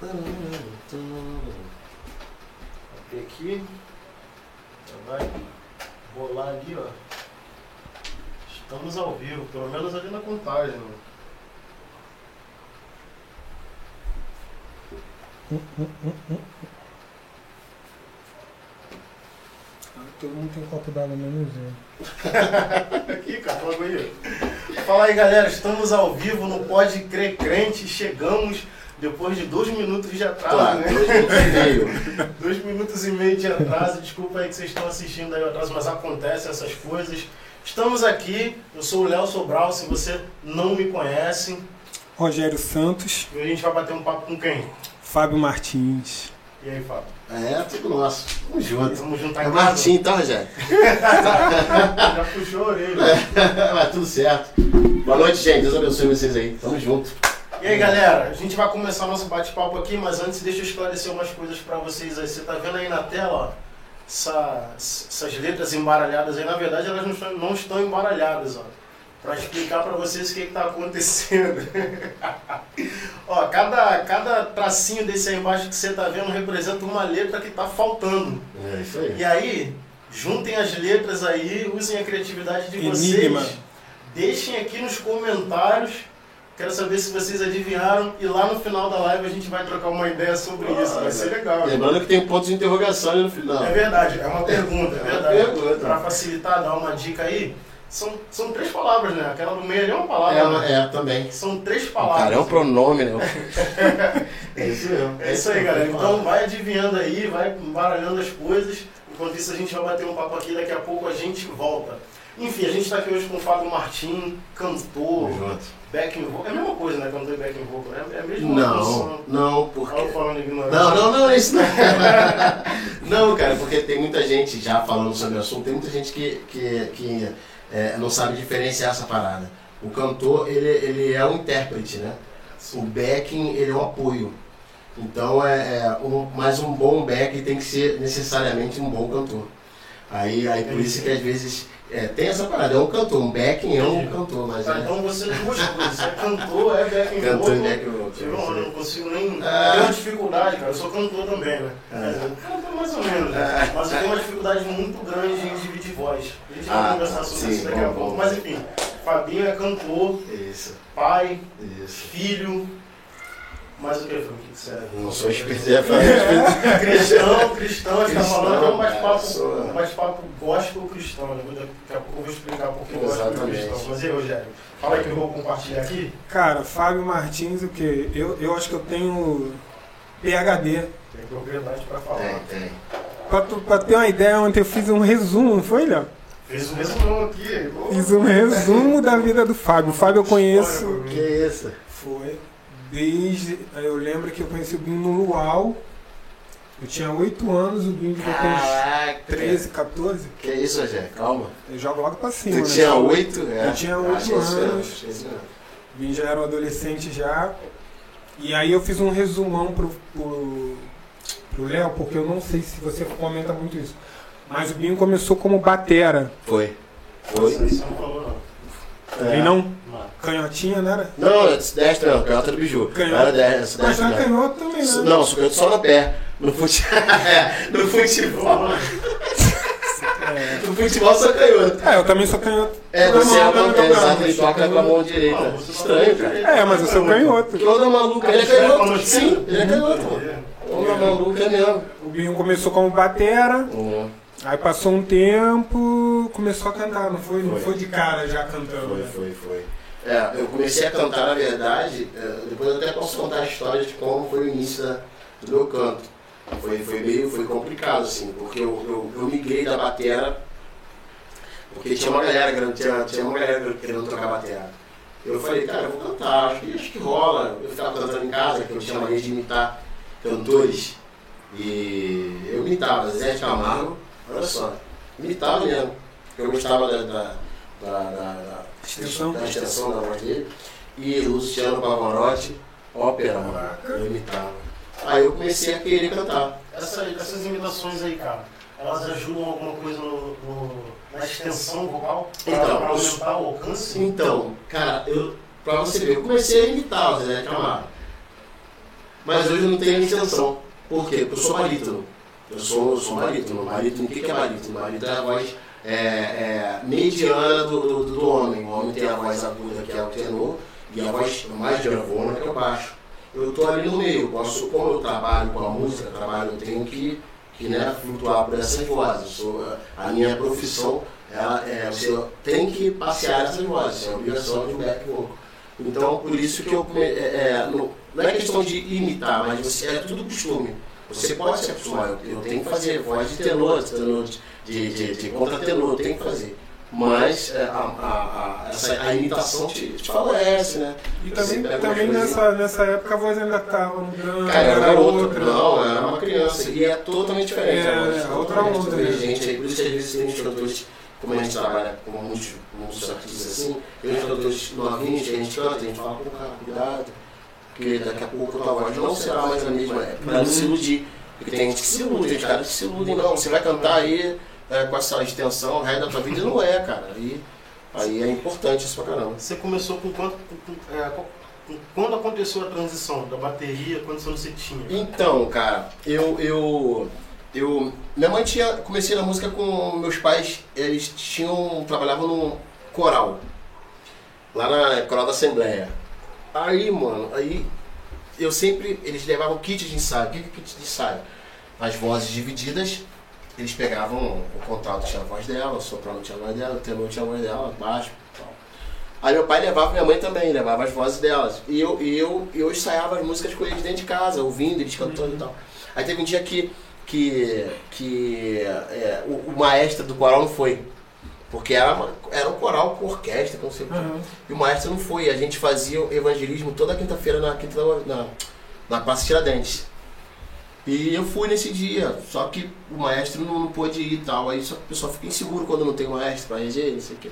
Abrir aqui. Já vai rolar ali, ó. Estamos ao vivo, pelo menos ali na contagem. Né? Todo mundo tem copo d'água menos eu. Aqui, cara, logo aí. Fala aí, galera. Estamos ao vivo no Pode Crer Crente. Chegamos depois de dois minutos de atraso, Claro, né? dois minutos e meio. Dois minutos e meio de atraso. Desculpa aí que vocês estão assistindo aí atraso, mas acontecem essas coisas. Estamos aqui. Eu sou o Léo Sobral. Se você não me conhece, Rogério Santos, e a gente vai bater um papo com quem? Fábio Martins. E aí, Fábio? É, tudo nosso. Tamo junto. Vamos juntar É? Martim, então, Rogério? Já puxou a orelha. Mas tudo certo. Boa noite, gente. Deus abençoe vocês aí. Tamo junto. E aí galera, a gente vai começar nosso bate-papo aqui, mas antes deixa eu esclarecer umas coisas pra vocês aí. Você tá vendo aí na tela, ó, essa- essas letras embaralhadas aí, na verdade elas não estão, não estão embaralhadas, ó. Pra explicar pra vocês o que, que tá acontecendo. ó, cada, cada tracinho desse aí embaixo que você tá vendo representa uma letra que tá faltando. É isso aí. E aí, juntem as letras aí, usem a criatividade de Enigma. vocês. Deixem aqui nos comentários. Quero saber se vocês adivinharam. E lá no final da live a gente vai trocar uma ideia sobre isso. Vai ser legal. Lembrando que tem pontos de interrogação ali no final. É verdade, é uma pergunta, é É verdade. pergunta. Para facilitar, dar uma dica aí. São, são três palavras, né? Aquela do meio ali é uma palavra. É, né? é, também. São três palavras. cara é um pronome, né? É isso mesmo. É isso aí, galera. Então vai adivinhando aí, vai embaralhando as coisas. Enquanto isso, a gente vai bater um papo aqui. Daqui a pouco a gente volta. Enfim, a gente está aqui hoje com o Fábio Martim, cantor. Backing vocal. É a mesma coisa, né? Cantor e backing vocal, né? É a mesma Não, função. não, porque. Tava falando ignorante. Não, não, não, isso não. não, cara, porque tem muita gente já falando sobre o assunto, tem muita gente que, que, que é, não sabe diferenciar essa parada. O cantor, ele, ele é um intérprete, né? O backing, ele é um apoio. Então, é, é um, mas um bom back tem que ser necessariamente um bom cantor. Aí, aí por isso que às vezes é, tem essa parada, é um cantor, um backing é um cantor, mas Tá, é então você duas coisas. Você é cantor, é backing cantor vocal. e back vocal. Eu não, eu não consigo nem. Ah. Eu tenho dificuldade, cara. Eu sou cantor também, né? Ah. Cantor mais ou menos, né? Mas eu tenho uma dificuldade muito grande em dividir voz. A gente vai Ah, conversar sobre sim, isso daqui a bom, pouco. bom. Mas enfim, Fabinho é cantor, Isso, pai, isso. filho. Mais o que, Fabinho? O que você é? Não sou espírito, é Cristão, cristão, a gente tá Cristão, falando que é um bate-papo um bate-papo gospel cristão. Né? Daqui a pouco eu vou explicar por que gospel Exatamente. cristão. Mas e aí, Rogério? Fala aí que eu vou compartilhar aqui. Cara, Fábio Martins, o quê? Eu, eu acho que eu tenho PHD. Tem propriedade pra falar. Tem, tem. Pra, tu- pra ter uma ideia, ontem eu fiz um resumo, não foi, Léo? Fez o mesmo aqui. Fiz um resumo da vida do Fábio. O Fábio eu conheço. Que isso? Foi. Desde. Eu lembro que eu conheci o Binho no Luau. Eu tinha 8 anos, o Binho devia ter uns Caraca. 13, 14. Que isso, Rogério? Calma. Eu jogo logo pra cima, Tu né? tinha oito? É. Eu tinha oito Acho que é anos. é. O Binho já era um adolescente já. E aí eu fiz um resumão pro, pro, pro Léo, porque eu não sei se você comenta muito isso. Mas o Binho começou como batera. Foi. Foi? Não falou, não. E não? Não. Canhotinha, não era? Não, é destra não, canhota do biju. Canhota. Era destra, Mas destra já não. canhoto também, né? Não, só canhoto só no pé. No fute... no futebol. É. No futebol só canhoto. É, eu também sou canhoto. É, Toda você é uma toda exato, mão. ele toca com a mão direita. Não, você Estranho, cara. É, mas eu sou canhoto. Que onda maluca. Ele é canhoto. Sim, ele é canhoto. É. Onda maluca é mesmo. O Binho começou como batera, Hum, aí passou um tempo, começou a cantar, não foi? Não Foi. foi de cara já cantando. Foi, né? foi, foi. É, eu comecei a cantar, na verdade, é, depois eu até posso contar a história de como foi o início da- do meu canto. Foi, foi meio foi complicado, assim, porque eu, eu, eu migrei da batera, porque tinha uma galera, querendo- tinha, tinha uma galera querendo tocar batera. Eu falei, cara, eu vou cantar, acho que, acho que rola. Eu ficava cantando em casa, que eu tinha mania de imitar cantores. E eu imitava Zé de Camargo, olha só, imitava mesmo. Eu gostava da, da, da, da Extensão. da extensão da voz dele. E Luciano Pavarotti, ópera, mano. Eu imitava. Aí eu comecei a querer cantar. Essa- essas imitações aí, cara, elas ajudam alguma coisa no, no- na extensão vocal? Pra, Então, pra aumentar o alcance? Então, cara, eu, pra você ver, eu comecei a imitar o Zé Camargo. Mas hoje eu não tenho intenção. Por quê? Porque eu sou barítono. Eu sou, eu sou barítono. Barítono, o que que é barítono? Barítono é a voz é, é, mediana do, do, do homem. O homem tem a voz aguda, que é o tenor, e a voz mais gravona, que é o baixo. Eu estou ali no meio. Posso, como eu trabalho com a música, trabalho, eu tenho que, que né, flutuar por essas vozes. Sou, a minha profissão, ela, é, você tem que passear essas vozes. É a obrigação de um back vocal. Então, por isso que eu. É, é, não, não é questão de imitar, mas você, é tudo costume. Você pode se acostumar. Eu, eu tenho que fazer voz de tenor, tenor, de, de, de contratenor, eu tenho que fazer. Mas é, a, a, a, essa, a imitação te, te favorece, né? E também, também nessa, nessa época a voz ainda estava mudando. Cara, era garoto, outra. não, era uma criança. E é totalmente diferente. É, a voz, outra onda. Né? Gente, por isso que às vezes tem uns cantores, como a gente trabalha com muitos, muitos artistas assim, tem uns cantores novinhos que a gente canta, a gente fala, pô, cara, cuidado porque daqui a pouco a tua voz não será mais a mesma, é para não se iludir. Porque tem gente que se ilude, tem caras que se iludem, não, você vai cantar aí é, com essa extensão o resto da tua vida, não é, cara. Aí, aí é importante isso pra caramba. Você começou com quanto. Com, é, com, quando aconteceu a transição da bateria, quando você tinha? Então, cara, eu. eu eu, minha mãe tinha, comecei na música com meus pais, eles tinham, trabalhavam no coral, lá na coral da Assembleia. Aí, mano, aí eu sempre. Eles levavam kit de ensaio. O que é kit de ensaio? As vozes divididas, eles pegavam o contrato tinha a voz dela, o soprano tinha a voz dela, o tenor tinha a voz dela, baixo tal. Aí meu pai levava, minha mãe também, levava as vozes delas. E eu, e eu, eu ensaiava as músicas com eles dentro de casa, ouvindo, eles cantando e tal. Aí teve um dia que, que, que é, o, o maestro do coral não foi. Porque era, uma, era um coral com orquestra, com sei uhum. E o maestro não foi. A gente fazia evangelismo toda quinta-feira na, quinta, na, na Praça Tiradentes. E eu fui nesse dia, só que o maestro não, não pôde ir e tal. Aí só, o pessoal fica inseguro quando não tem maestro pra reger, não sei o quê.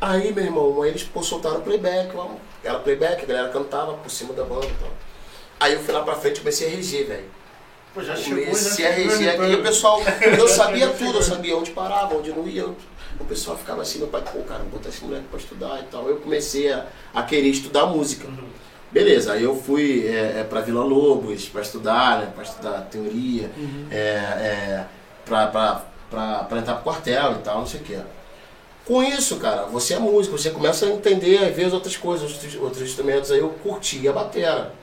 Aí, meu irmão, eles pô, soltaram playback, vamos. Era playback, a galera cantava por cima da banda e tal. Aí eu fui lá pra frente e comecei a reger, velho. Pô, já chegou, comecei já a reger aqui. E o pessoal, eu sabia tudo, eu sabia onde parava, onde não ia o pessoal ficava assim, meu pai, pô, cara, botar esse moleque pra estudar e tal. Eu comecei a, a querer estudar música. Uhum. Beleza, aí eu fui é, é, pra Vila Lobos pra estudar, né? Pra estudar teoria, uhum. é, é, pra entrar pro quartel e tal, não sei o que. Com isso, cara, você é músico, você começa a entender, a ver as outras coisas, outros, outros instrumentos. Aí eu curti a batera.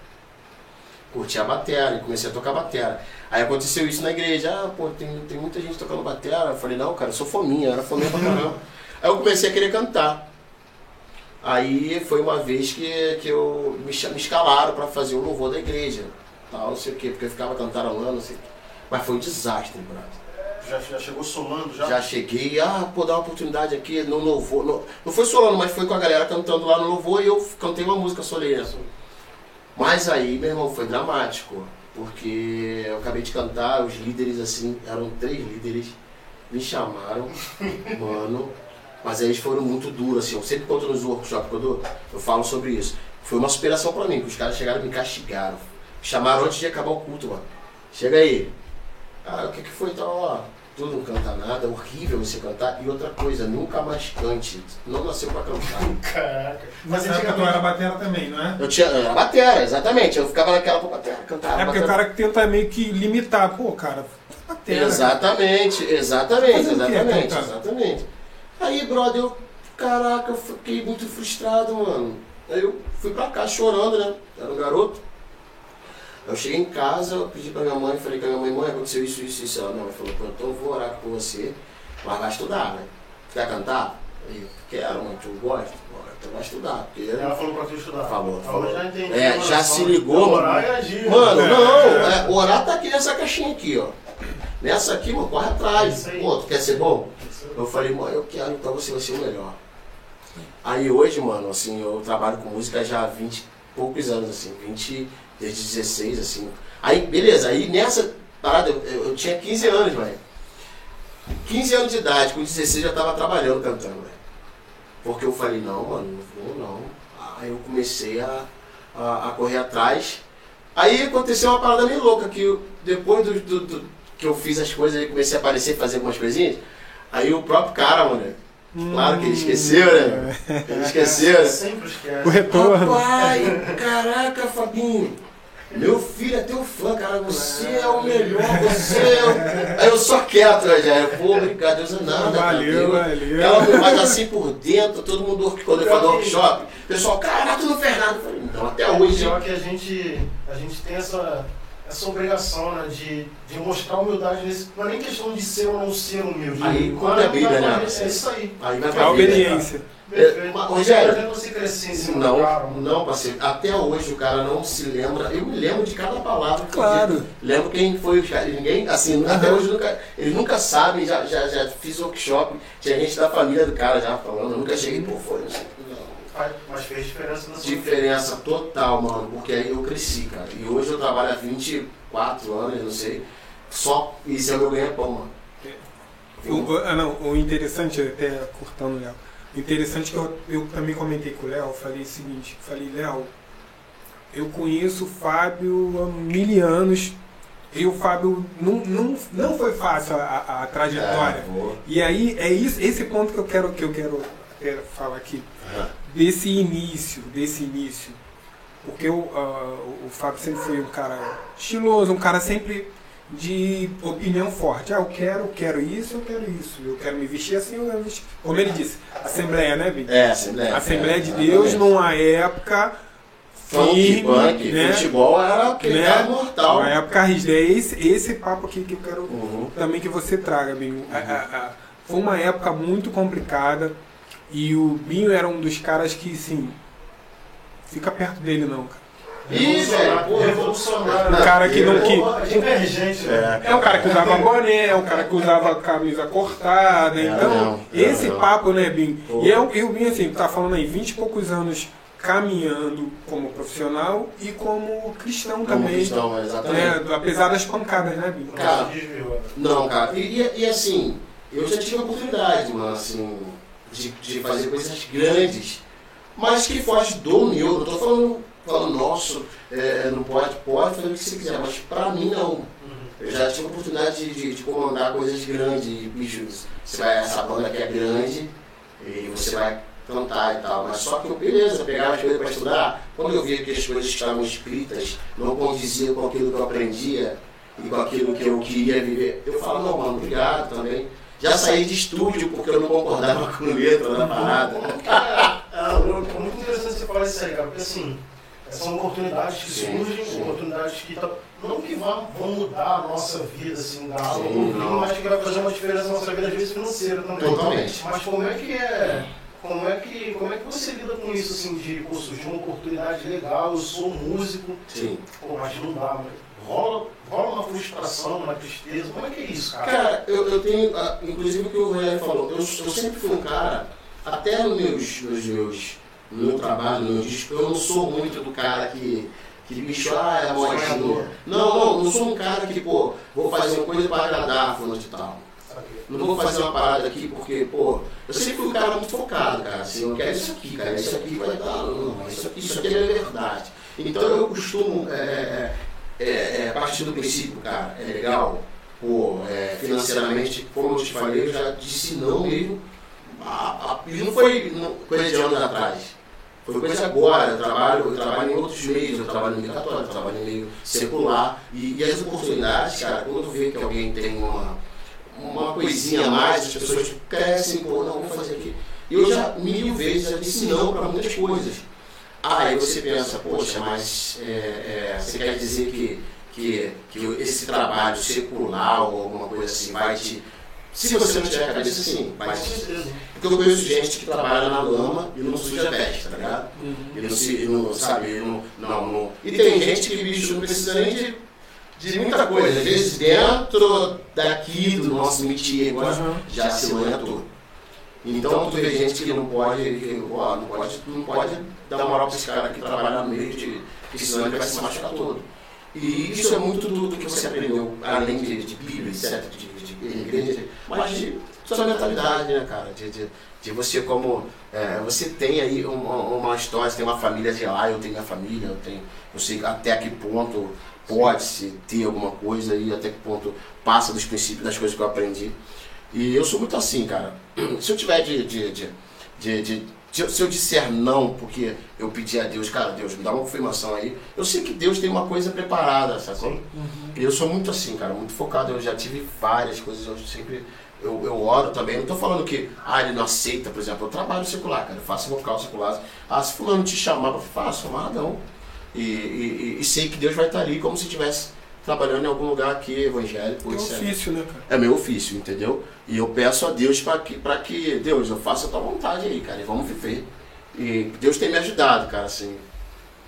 Curti a batera e comecei a tocar batera. Aí aconteceu isso na igreja, ah, pô, tem, tem muita gente tocando batera. Eu falei, não, cara, eu sou fominha, eu era fominha pra caramba. Aí eu comecei a querer cantar. Aí foi uma vez que, que eu me, me escalaram para fazer o louvor da igreja. Tal, não sei o quê, porque eu ficava cantarolando, não sei o quê. Mas foi um desastre, brother. Já, já, chegou solando já? Já cheguei, ah, pô, dar uma oportunidade aqui no louvor. No, não foi solando, mas foi com a galera cantando lá no louvor e eu cantei uma música soleira. Mas aí, meu irmão, foi dramático porque eu acabei de cantar, os líderes assim, eram três líderes, me chamaram, mano, mas aí eles foram muito duros, assim, eu sempre conto nos workshops quando eu, eu falo sobre isso. Foi uma superação pra mim, que os caras chegaram e me castigaram. Me chamaram antes de acabar o culto, mano. Chega aí. Ah, o que que foi então, ó? tu não canta nada, é horrível você cantar. E outra coisa, nunca mais cante. Não nasceu pra cantar. Caraca. Mas você época tu era batera também, não é? Eu tinha. Eu era batera, exatamente. Eu ficava naquela, pô, batera, cantava. É porque batera. o cara que tenta meio que limitar, pô, cara, batera. Exatamente, exatamente, exatamente, exatamente. Aí, brother, eu. Caraca, eu fiquei muito frustrado, mano. Aí eu fui pra cá chorando, né? Era um garoto. Eu cheguei em casa, eu pedi pra minha mãe, falei com a minha mãe, mãe, aconteceu isso, isso, isso. Ela, minha mãe falou, então eu vou orar por você, mas vai estudar, né? Quer cantar? Eu quero, mãe, tu gosta? Então vai estudar. Porque ela falou pra tu estudar. Falou, falou. Já entendi, é, já se ligou, mano. Orar e agir. Mano, não, é, orar tá aqui nessa caixinha aqui, ó. Nessa aqui, mano, corre atrás. Pô, tu quer ser bom? Eu falei, mãe, eu quero, então você vai ser o melhor. Aí hoje, mano, assim, eu trabalho com música já há 20 poucos anos, assim, 20 desde 16, assim. Aí, beleza, aí nessa parada, eu, eu tinha 15 anos, velho. 15 anos de idade, com 16 já tava trabalhando cantando, velho. Porque eu falei, não, mano, não vou não. Aí eu comecei a, a, a, correr atrás. Aí aconteceu uma parada meio louca, que eu, depois do, do, do, que eu fiz as coisas, e comecei a aparecer, fazer algumas coisinhas. Aí o próprio cara, mano, Claro que ele esqueceu, né? Ele esqueceu? Sempre esquece. O retorno. Papai, caraca, Fabinho. Meu filho é teu fã, cara, você é o melhor, você é o... Aí eu só quieto, né, já. Pô, obrigado, Deus é nada. Valeu, cara. valeu. Ela me faz assim por dentro, todo mundo quando eu falo do workshop, o pessoal, cara, tu não fez nada. Eu falei, não, até hoje. Pior que a gente, a gente tem essa, essa obrigação, né, de, de mostrar humildade nesse. Não é nem questão de ser ou não ser humilde. Aí, Mas conta a Bíblia, né? É isso aí. Aí vai É a pra vida. obediência. Perfeito. mas, Rogério, vendo você crescer em cima cara, Não, mano. não, parceiro. Até hoje o cara não se lembra. Eu me lembro de cada palavra. que eu Claro. Lembro quem foi os caras. Ninguém, assim, até hoje nunca. Eles nunca sabem, já, já, já fiz workshop. Tinha gente da família do cara já falando. Eu nunca cheguei por fora. Assim. Faz- Mas fez diferença na sua vida. Diferença total, mano, porque aí eu cresci, cara. E hoje eu trabalho há 24 anos, não sei. Só isso é o meu ganha-pão, mano. O, o- ah, não, o interessante, até cortando o Léo, o interessante que eu, eu também comentei com o Léo, eu falei o seguinte, falei, Léo, eu conheço o Fábio há mil anos, e o Fábio não, não, não foi fácil a, a- a trajetória. É. E aí é isso, esse ponto que eu quero que eu quero falar aqui, Aham. Desse início, desse início. Porque o, ah, o Fábio sempre foi um cara estiloso, um cara sempre de opinião forte. Ah, eu quero, quero isso, eu quero isso. Eu quero me vestir assim, eu quero vestir. Como ele disse, Assembleia, né, Vini? É, Assembleia. Assembleia de é, Deus exatamente. numa época Funk, punk, né? futebol era Né? mortal. Uma época rígida. É esse, esse papo aqui que eu quero Uhum. também que você traga, Binho. A- foi uma época muito complicada e o Binho era um dos caras que, assim, fica perto dele não, cara. Velho, pô, revolucionário. Um cara que não que Pô, Divergente, né? é um cara que usava boné, é um cara que usava camisa cortada, É, então esse papo, né, Binho? E eu, eu Binho assim, tá falando aí 20 e poucos anos caminhando como profissional e como cristão Como também. cristão, exatamente. né? Apesar das pancadas, né, Binho? Cara, Não se desviou? Não, cara, e, e- e assim, eu já tive a oportunidade, mano, assim, de, de fazer coisas grandes, mas que foge do meu, não tô falando, falando nosso, é, não pode, pode fazer o que você quiser, mas pra mim não. Eu já tive a oportunidade de, de, de comandar coisas grandes, bichos. Você vai, essa banda aqui é grande, e você vai cantar e tal, mas só que eu, beleza, pegava as coisas pra estudar, quando eu via que as coisas que estavam escritas não condiziam com aquilo que eu aprendia, e com aquilo que eu queria viver. Eu falo, não, mano, obrigado também. Já saí de estúdio porque eu não concordava com letra da parada. É é muito interessante você falar isso aí, cara, porque assim, são oportunidades que Sim, surgem, sim. oportunidades que tá- não que vão, vão mudar a nossa vida, assim, da não. mas que vai fazer uma diferença na nossa vida, às vezes financeira também. Totalmente. Mas como é que é. Como é, que, como é que você lida com isso, assim, de, pô, surgiu uma oportunidade legal, eu sou músico, Sim. pô, mas não dá, mas rola, rola uma frustração, uma tristeza, como é que é isso, cara? Cara, eu, eu tenho, ah, inclusive o que o Rogério falou, eu, eu sempre fui um cara, até nos meus, nos meus, no meu trabalho, no meu disco, eu não sou muito do cara que, que bicho, ah, é modinha. Não, não, não sou um cara que, pô, vou fazer uma coisa para agradar, fulano de tal. Não vou fazer uma parada aqui porque, pô, eu sempre fui um cara muito focado, cara. Assim, eu quero isso aqui, cara. Isso aqui vai dar. Não, isso aqui, isso aqui é verdade. Então eu costumo é, é, é, partir do princípio, cara, é legal, pô, é, financeiramente, como eu te falei, eu já disse não mesmo. A- a- não foi não- coisa de anos atrás. Foi coisa agora, eu trabalho, eu trabalho em outros meios, eu trabalho no meio católico, eu trabalho no meio secular. E, e as oportunidades, cara, quando eu vejo que alguém tem uma, uma coisinha a mais, as pessoas crescem, pô, não, vou fazer aqui. E eu já mil vezes já disse não para muitas coisas. Ah, aí você pensa, poxa, mas é, é, você quer dizer que, que, que esse trabalho secular ou alguma coisa assim vai te. Se você não tiver a cabeça te. certeza. Porque eu conheço gente que trabalha na lama e não suja veste, tá ligado? Ele não se. não, sabe? Não, não, não. E tem gente que, bicho, não precisa nem de, de muita coisa. Às vezes dentro daqui do nosso métier agora Uhum. já se tudo. Então tu vê gente que não pode, que, ó, não pode, não pode dar moral pra esse cara que trabalha no meio de. que senão ele vai se machucar todo. E isso é muito do, do que você aprendeu, além de, de Bíblia, etc., de, de, de igreja, mas de sua mentalidade, né, cara? De, de, de você como. é, você tem aí uma, uma história, você tem uma família de lá, eu tenho minha família, eu tenho. Eu sei até que ponto pode-se ter alguma coisa e até que ponto passa dos princípios das coisas que eu aprendi. E eu sou muito assim, cara. Se eu tiver de, de, de, de, Se eu, se disser não, porque eu pedi a Deus, cara, Deus, me dá uma confirmação aí, eu sei que Deus tem uma coisa preparada, sacou? Sim. Eu sou muito assim, cara, muito focado. Eu já tive várias coisas, eu sempre. Eu, eu oro também. Não tô falando que, ah, ele não aceita, por exemplo. Eu trabalho secular, cara. Eu faço vocal secular. Ah, se fulano te chamar, eu faço, amarradão. E, e, e, e sei que Deus vai estar ali como se estivesse trabalhando em algum lugar aqui evangélico. É isso é- ofício, né, cara? é meu ofício, entendeu? E eu peço a Deus para que, pra que, Deus, eu faça a tua vontade aí, cara, e vamos viver. E Deus tem me ajudado, cara, assim,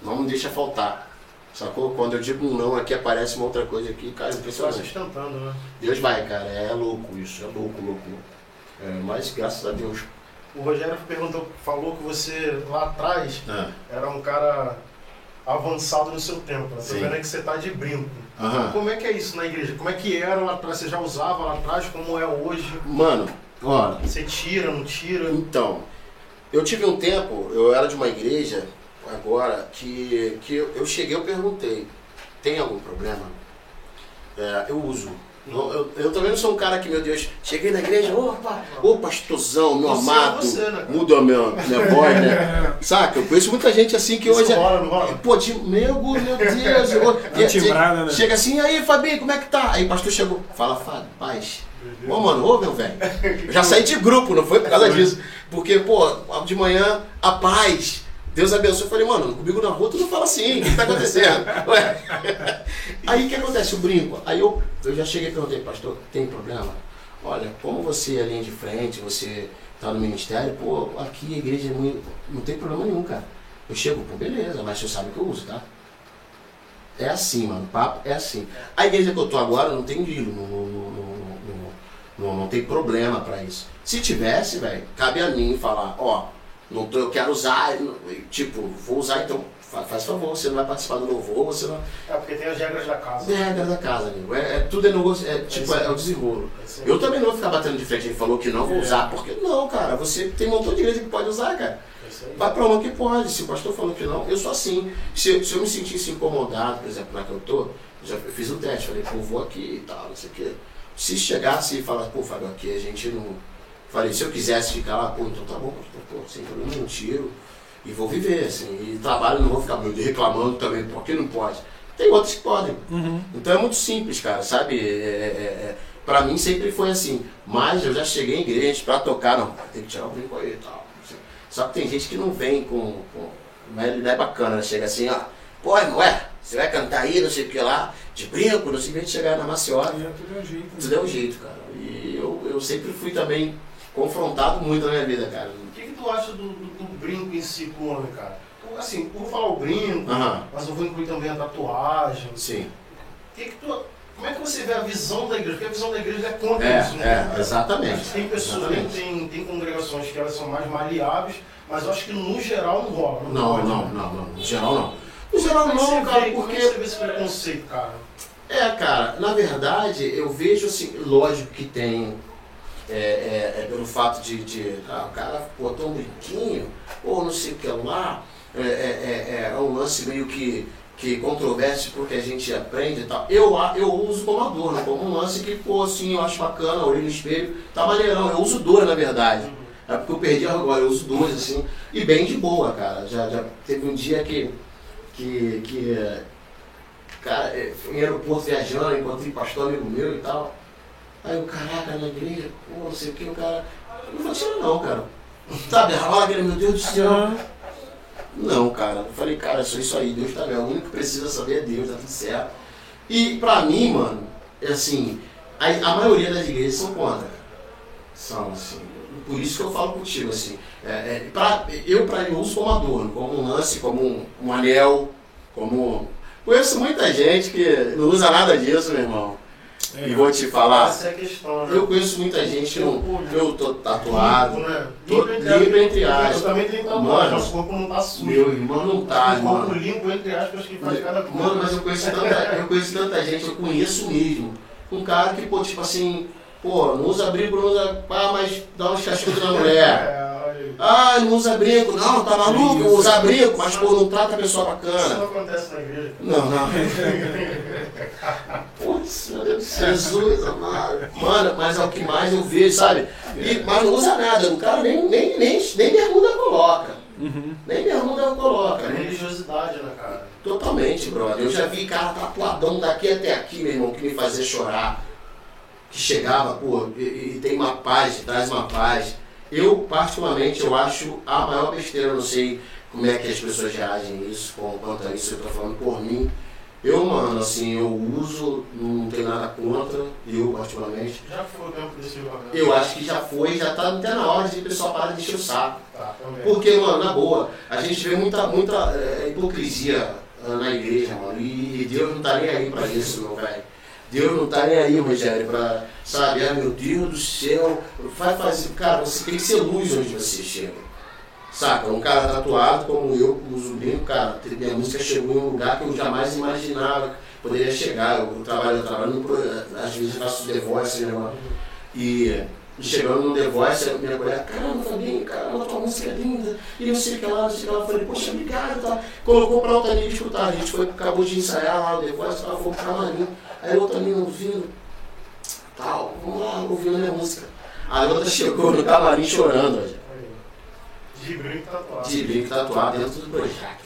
não me deixa faltar. Sacou? Quando eu digo um não, aqui aparece uma outra coisa aqui, cara, vai impressionante. sustentando, né? Deus vai, cara, é louco isso, é louco, louco. É, mas graças a Deus. O Rogério perguntou, falou que você lá atrás Ah, era um cara avançado no seu tempo. Né? Tô vendo que você tá de brinco. Aham. Como é que é isso na igreja? Como é que era lá atrás? Você já usava lá atrás? Como é hoje? Mano, olha, Você tira, não tira? Então, eu tive um tempo, eu era de uma igreja, agora, que, que eu, eu cheguei eu perguntei, tem algum problema? É, eu uso. Eu, eu, eu também não sou um cara que, meu Deus, cheguei na igreja, opa, ô pastorzão, meu Você é amado, você, né? muda a minha, minha voz, né? Saca? Eu conheço muita gente assim que Isso hoje é. rola, não rola? Pô, de, meu, Deus, meu Deus. eu- timbrada, né? Chega assim, aí, Fabinho, como é que tá? Aí o pastor chegou, fala, Fábio, paz. Ô, mano, ô, meu velho. Eu já saí de grupo, não foi por causa disso. Porque, pô, de manhã, a paz. Deus abençoe. Eu falei, mano, comigo na rua tu não fala assim, o que tá acontecendo? Ué. Aí o que acontece? O brinco. Aí eu, eu já cheguei e perguntei, pastor, tem problema? Olha, como você é linha de frente, você tá no ministério, pô, aqui a igreja é muito, não tem problema nenhum, cara. Eu chego, pô, beleza, mas você sabe que eu uso, tá? É assim, mano, o papo é assim. A igreja que eu tô agora não tem grilo, não, não, não, não, tem problema pra isso. Se tivesse, velho, cabe a mim falar, ó, não tô, eu quero usar, tipo, vou usar então, fa- faz favor, você não vai participar do louvor, você não. É porque tem as regras da casa. É regra da casa, amigo. É, é- tudo é negócio, é tipo, é, é o desenrolo. É. Eu também não vou ficar batendo de frente, ele falou que não vou É. usar, porque não, cara, você tem um montão de igreja que pode usar, cara. É. Vai pra uma que pode. Se o pastor falou que não, eu sou assim. Se, eu- se eu me sentisse incomodado, por exemplo, na que eu tô, já eu fiz o teste, falei, pô, vou aqui e tal, não sei o quê. Se chegasse e falasse, pô, Fábio, aqui a gente não. Falei, se eu quisesse ficar lá, pô, então tá bom, pastor, pô, sem problema, não tiro. E vou viver, assim. E trabalho, não vou ficar reclamando também, porque não pode. Tem outros que podem. Uhum. Então é muito simples, cara, sabe? É, é, é, pra mim sempre foi assim. Mas eu já cheguei em igreja pra tocar, não, tem que tirar o brinco aí e tal. Só que tem gente que não vem com. com mas não é bacana, né? Chega assim, ó. Pô, irmão, ué, você vai cantar aí, não sei o que lá, de brinco, não sei o que, chegar na maciota. É, tudo é um jeito. Tudo é um jeito, cara. E eu, eu sempre fui também confrontado muito na minha vida, cara. O que, que tu acha do, do- do brinco em si pro homem, cara? Assim, eu vou falar o brinco, mas eu vou incluir também a tatuagem. sim. Que que tu, como é que você vê a visão da igreja? Porque a visão da igreja é contra É, isso, né? é, exatamente. Tem pessoas, Exatamente. tem, tem congregações que elas são mais maleáveis, mas eu acho que no geral não rola. Não, pode, não, né? não, não. No geral não. No geral Como é não, cara, vê, Como é porque. que você vê esse preconceito, cara? É, cara, na verdade, eu vejo assim, lógico que tem. É, é, é pelo fato de, de ah, o cara botou um brinquinho, ou não sei o que lá, é, é, é, é um lance meio que, que controverso porque a gente aprende e tal. Eu, a- eu uso como adorno, como um lance que, pô, assim, eu acho bacana, olhei no espelho, tá maneirão, eu uso dois na verdade. É porque eu perdi agora, eu uso dois, assim, e bem de boa, cara. Já, já teve um dia que, que, que é, cara, é, em aeroporto viajando, encontrei pastor amigo meu e tal. Aí o caraca, na igreja, pô, não sei o que, o cara. Não tirar não, cara. Sabe, rola aquele, meu Deus do céu. Não, cara. Eu falei, cara, é só isso aí, Deus tá vendo. O único que precisa saber é Deus, tá tudo certo. E pra mim, mano, é assim, a, a maioria das igrejas são contra. São, assim. Por isso que eu falo contigo, assim. É, é, pra, eu, pra eu uso como adorno, como um lance, como um, um anel, como. Conheço muita gente que não usa nada disso, meu irmão. É. E vou te falar, Essa é a questão, né? eu conheço muita gente que não. Eu tô tatuado. Limpo, né? Tô limpo entre aspas. Eu também tenho tatuagem, nosso corpo não tá sujo. Meu irmão não tá, o corpo limpo, entre aspas, que faz cada coisa. Mano, mas eu conheço tanta, eu conheço tanta gente, eu conheço mesmo. Um cara que, pô, tipo assim, pô, não usa brinco, não usa pá, mas dá uns cascudos na mulher. Ah, não usa brinco, não, tá maluco, usa brinco, mas pô, não trata a pessoa Isso bacana. não acontece na igreja. Não, não. Meu Deus céu, Jesus, amado. Mano, mas é o que mais eu vejo, sabe? E, mas não usa nada, o cara nem, nem, nem, nem bermuda coloca. Uhum. Nem bermuda coloca, É religiosidade, né, cara? Totalmente, brother. Eu já vi cara tatuadão daqui até aqui, meu irmão, que me fazia chorar. Que chegava, pô, e, e tem uma paz, traz uma paz. Eu, particularmente, eu acho a maior besteira, eu não sei como é que as pessoas reagem isso, com- quanto a isso, eu tô falando por mim. Eu, mano, assim, eu uso, não tenho nada contra, eu, particularmente. Já foi mesmo por esse jogo. né? Eu acho que já foi, já tá até na hora de o pessoal parar de encher o saco. Tá. Porque, mano, na boa, a gente vê muita, muita é, hipocrisia ah, na igreja, mano. E Deus não tá nem aí pra isso, meu velho. Deus não tá nem aí, Rogério, pra, sabe, ah, meu Deus do céu, vai fazer, cara, você tem que ser luz onde você chega. Saca? Um cara tatuado como eu, uso brinco, cara, minha música chegou em um lugar que eu jamais imaginava poderia chegar. Eu trabalho, eu trabalho no, às vezes faço The Voice, né? E chegando no The Voice, minha mulher, caramba, Fabinho, caramba, tua música é linda, e não sei o que lá, não sei o que. Eu falei, poxa, obrigado, tá? Colocou pra outra amiga escutar, a gente foi, acabou de ensaiar lá o The Voice, ela foi pro aí outra amiga ouvindo, tal, vamos lá, ouvindo a minha música. Aí a outra chegou no camarim chorando. De brinco tatuado. de brinco tatuado dentro do Projac.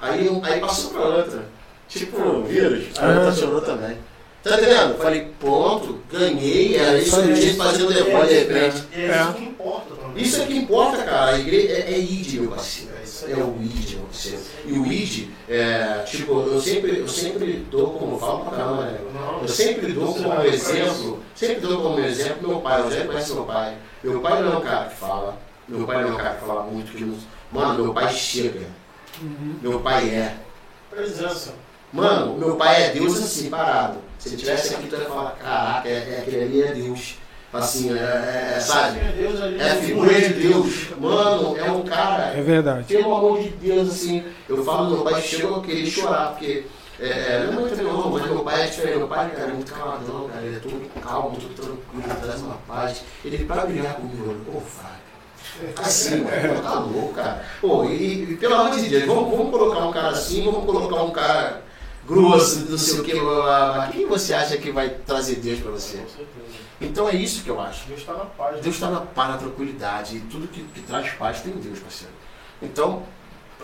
Aí. Aí, passou pra outra. Tipo, vírus. A outra chorou também. Tá entendendo? Falei, ponto, ganhei, era isso que eu tinha que fazer depois de repente. É isso que importa também. Isso é que importa, cara. A igreja é, é ID, meu parceiro. É. É o ID, parceiro. E o ID, é, tipo, eu sempre, eu sempre dou como falo pra caramba, né? Eu sempre dou como exemplo, sempre dou como exemplo meu pai, o Rogério conhece meu pai. Meu pai não é um cara que fala, meu pai não é um cara que fala muito, que não... Mano, meu pai chega, Uhum. meu pai é. Presença. Mano, meu pai é Deus assim, parado. Se ele tivesse aqui, tu ia falar, caraca, é, é, aquele ali é Deus. Assim, é, é, é, sabe? É a figura de Deus. Mano, é um cara É verdade. pelo amor de Deus, assim, eu falo do meu pai, chega a querer chorar, porque é, é, minha mãe também não, mas meu pai é diferente, meu pai, cara, é muito caladão, cara, ele é todo calmo, todo tranquilo, traz uma paz, ele pra brigar comigo, eu, pô, Fábio, assim, mano, tá louco, cara, pô, e, e pelo amor de Deus, vamos, vamos colocar um cara assim, vamos colocar um cara grosso, não sei o que, blá, blá, blá. quem você acha que vai trazer Deus pra você? Com certeza. Então é isso que eu acho. Deus está na paz. Deus está na paz, na tranquilidade. E tudo que, que traz paz tem Deus, parceiro. Então,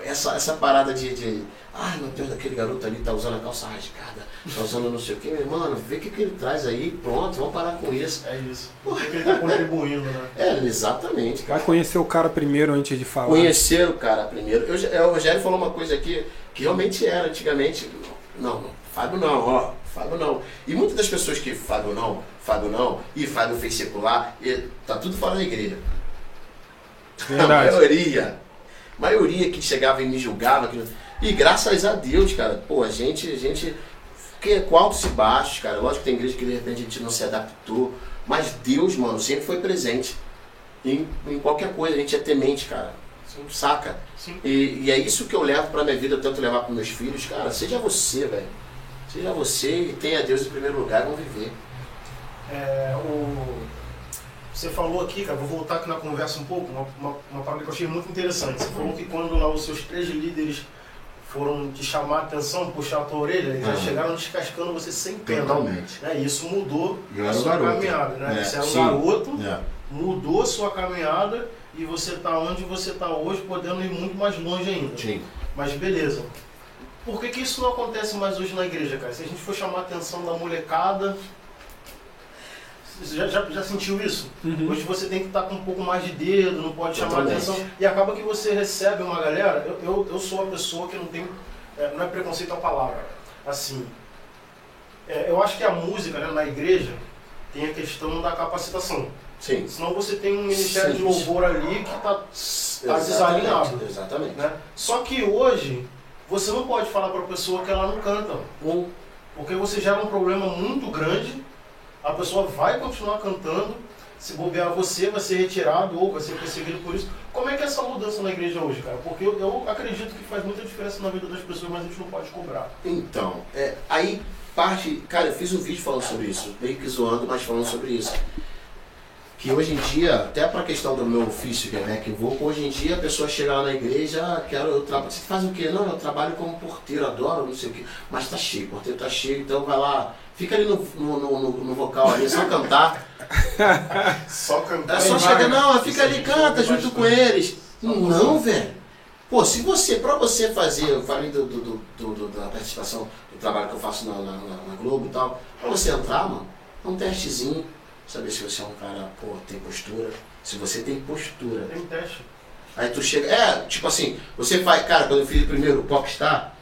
essa, essa parada de, de. Ai meu Deus, aquele garoto ali tá usando a calça rasgada, tá usando não sei o que, meu mano, vê o que, que ele traz aí, pronto, vamos parar com isso. É isso. Porque ele está contribuindo, né? É, exatamente, cara. Vai conhecer o cara primeiro antes de falar. Conhecer o cara primeiro. Eu, já- é, o Rogério falou uma coisa aqui que realmente era antigamente. Não, não, Fábio não, ó, Fábio não. E muitas das pessoas que Fábio não, Fábio não, e Fábio fez secular, e tá tudo fora da igreja. A Verdade. maioria. maioria que chegava e me julgava. que- E graças a Deus, cara, pô, a gente, a gente. Que é com altos e baixos, cara. Lógico que tem igreja que de repente a gente não se adaptou. Mas Deus, mano, sempre foi presente. Em, em qualquer coisa, a gente é temente, cara. Saca? Sim. E, e é isso que eu levo pra minha vida, eu tento levar pros meus filhos, cara. Seja você, velho. Seja você e tenha Deus em primeiro lugar, vamos viver. É, o... Você falou aqui, cara, vou voltar aqui na conversa um pouco, uma, uma, uma parada que eu achei muito interessante. Você falou que quando lá os seus três líderes foram te chamar a atenção, puxar a tua orelha, eles já Uhum. chegaram descascando você sem pena. Totalmente. Né? Isso mudou Eu a sua garoto. caminhada, né? É, Você era um sim. garoto, É. mudou a sua caminhada e você está onde você está hoje, podendo ir muito mais longe ainda. Sim. Mas beleza. Por que, que isso não acontece mais hoje na igreja, cara? Se a gente for chamar a atenção da molecada. Você já, já, já sentiu isso? Uhum. Hoje você tem que estar com um pouco mais de dedo, não pode chamar a Totalmente. atenção. E acaba que você recebe uma galera. Eu, eu, eu sou a pessoa que não tem. é, não é preconceito a palavra. Assim. é, eu acho que a música né, na igreja tem a questão da capacitação. Sim. Senão você tem um ministério de Sim. louvor ali que está tá desalinhado. Exatamente. Né? Só que hoje você não pode falar para a pessoa que ela não canta, Um, porque você gera um problema muito grande. A pessoa vai continuar cantando, se bobear você vai ser retirado ou vai ser perseguido por isso. Como é que é essa mudança na igreja hoje, cara? Porque eu, eu acredito que faz muita diferença na vida das pessoas, mas a gente não pode cobrar. Então, é, aí parte. Cara, eu fiz um vídeo falando sobre isso, meio que zoando, mas falando sobre isso. Que hoje em dia, até para a questão do meu ofício, que é back vocal, hoje em dia a pessoa chega lá na igreja, ah, quero, eu trabalho, você faz o quê? Não, eu trabalho como porteiro, adoro, não sei o quê. Mas tá cheio, o porteiro tá cheio, então vai lá, fica ali no, no, no, no vocal ali, só cantar. só cantar. É só chegar, não, fica ali, canta junto com eles. Não, velho. Pô, se você, pra você fazer, eu falei do, do, do, da participação do trabalho que eu faço na, na, na Globo e tal, pra você entrar, mano, é um testezinho Saber se você é um cara, pô, tem postura. Se você tem postura. Tem teste. Aí tu chega. É, tipo assim, você faz. Cara, quando eu fiz o primeiro Popstar,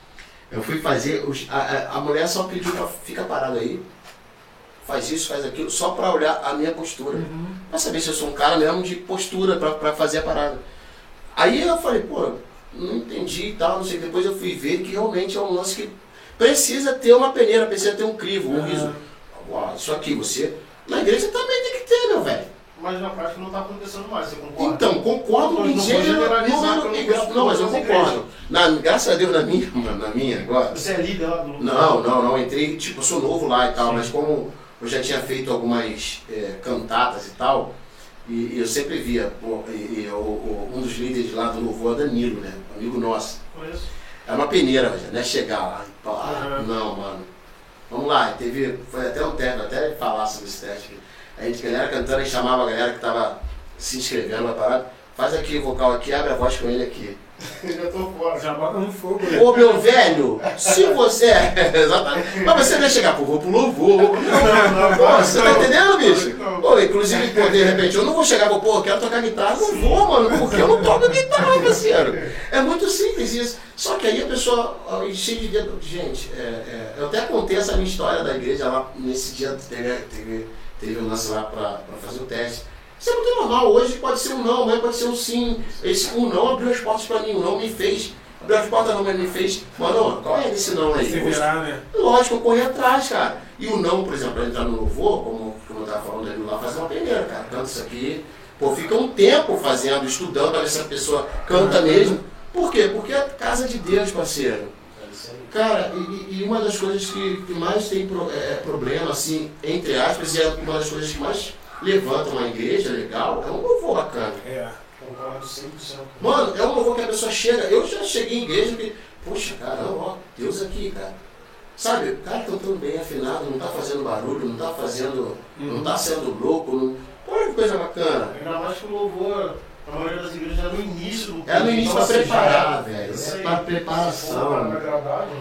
eu fui fazer. Os, a, a mulher só pediu pra ficar parada aí. Faz isso, faz aquilo, só pra olhar a minha postura. Uhum. Pra saber se eu sou um cara mesmo de postura pra, pra fazer a parada. Aí eu falei, pô, não entendi e tal, não sei. Depois eu fui ver que realmente é um lance que precisa ter uma peneira, precisa ter um crivo, um uhum. riso. Isso aqui, você na igreja também tem que ter, meu velho. Mas na prática não está acontecendo mais, você concorda? Então, concordo em generalizar. Não, não, mas eu concordo. Na, graças a Deus, na minha, na minha agora. Você é líder lá do Não, não, não. Entrei, tipo, eu sou novo lá e tal, Sim. mas como eu já tinha feito algumas é, cantatas e tal, e, e, eu sempre via, pô, e, e o, o, um dos líderes lá do louvor é Danilo, né? Amigo nosso. Conheço. É uma peneira, né? Chegar lá e falar, uhum. não, mano Vamos lá, teve, foi até um tempo, até falar sobre esse teste. A gente, galera cantando, a gente chamava a galera que estava se inscrevendo na parada, faz aqui o vocal aqui, abre a voz com ele aqui. Já tô fora. Já bota no fogo. Né? Ô meu velho, se você. Exatamente. Mas você vai chegar, pô, vou pro louvor. Não, não, não, pô, você tá entendendo, bicho? Pô, inclusive, pô, de repente, eu não vou chegar, vou, pô, eu quero tocar guitarra. Não vou, mano, porque eu não toco guitarra, parceiro. É muito simples isso. Só que aí a pessoa cheia de dedo. Gente, é, é, eu até contei essa minha história da igreja lá nesse dia, teve, teve, teve um lance lá pra, pra fazer o teste. Isso é muito normal. Hoje pode ser um não, amanhã pode ser um sim. Esse um não abriu as portas para mim, um não me fez. Abriu as portas não, mas me fez. Mano, qual é esse não aí? Se virar, né? Lógico, eu corri atrás, cara. E o não, por exemplo, para entrar no louvor, como, como eu tava falando ali lá, fazer uma peneira, cara. Canta isso aqui. Pô, fica um tempo fazendo, estudando para ver se a pessoa canta mesmo. Por quê? Porque é a casa de Deus, parceiro. Cara, e, e, uma das coisas que, que mais tem pro, é, problema, assim, entre aspas, e é uma das coisas que mais levanta uma igreja legal, é um louvor bacana. É, concordo 100%. Mano, é um louvor que a pessoa chega. Eu já cheguei em igreja que, poxa, caramba, ó, Deus aqui, cara. Sabe, o cara cantando bem afinado, não tá fazendo barulho, não tá fazendo. Uhum. não tá sendo louco. Não... Olha que coisa bacana. Ainda mais que o louvor. A maioria das igrejas é no início do É no início então, para preparar, velho. É para preparação.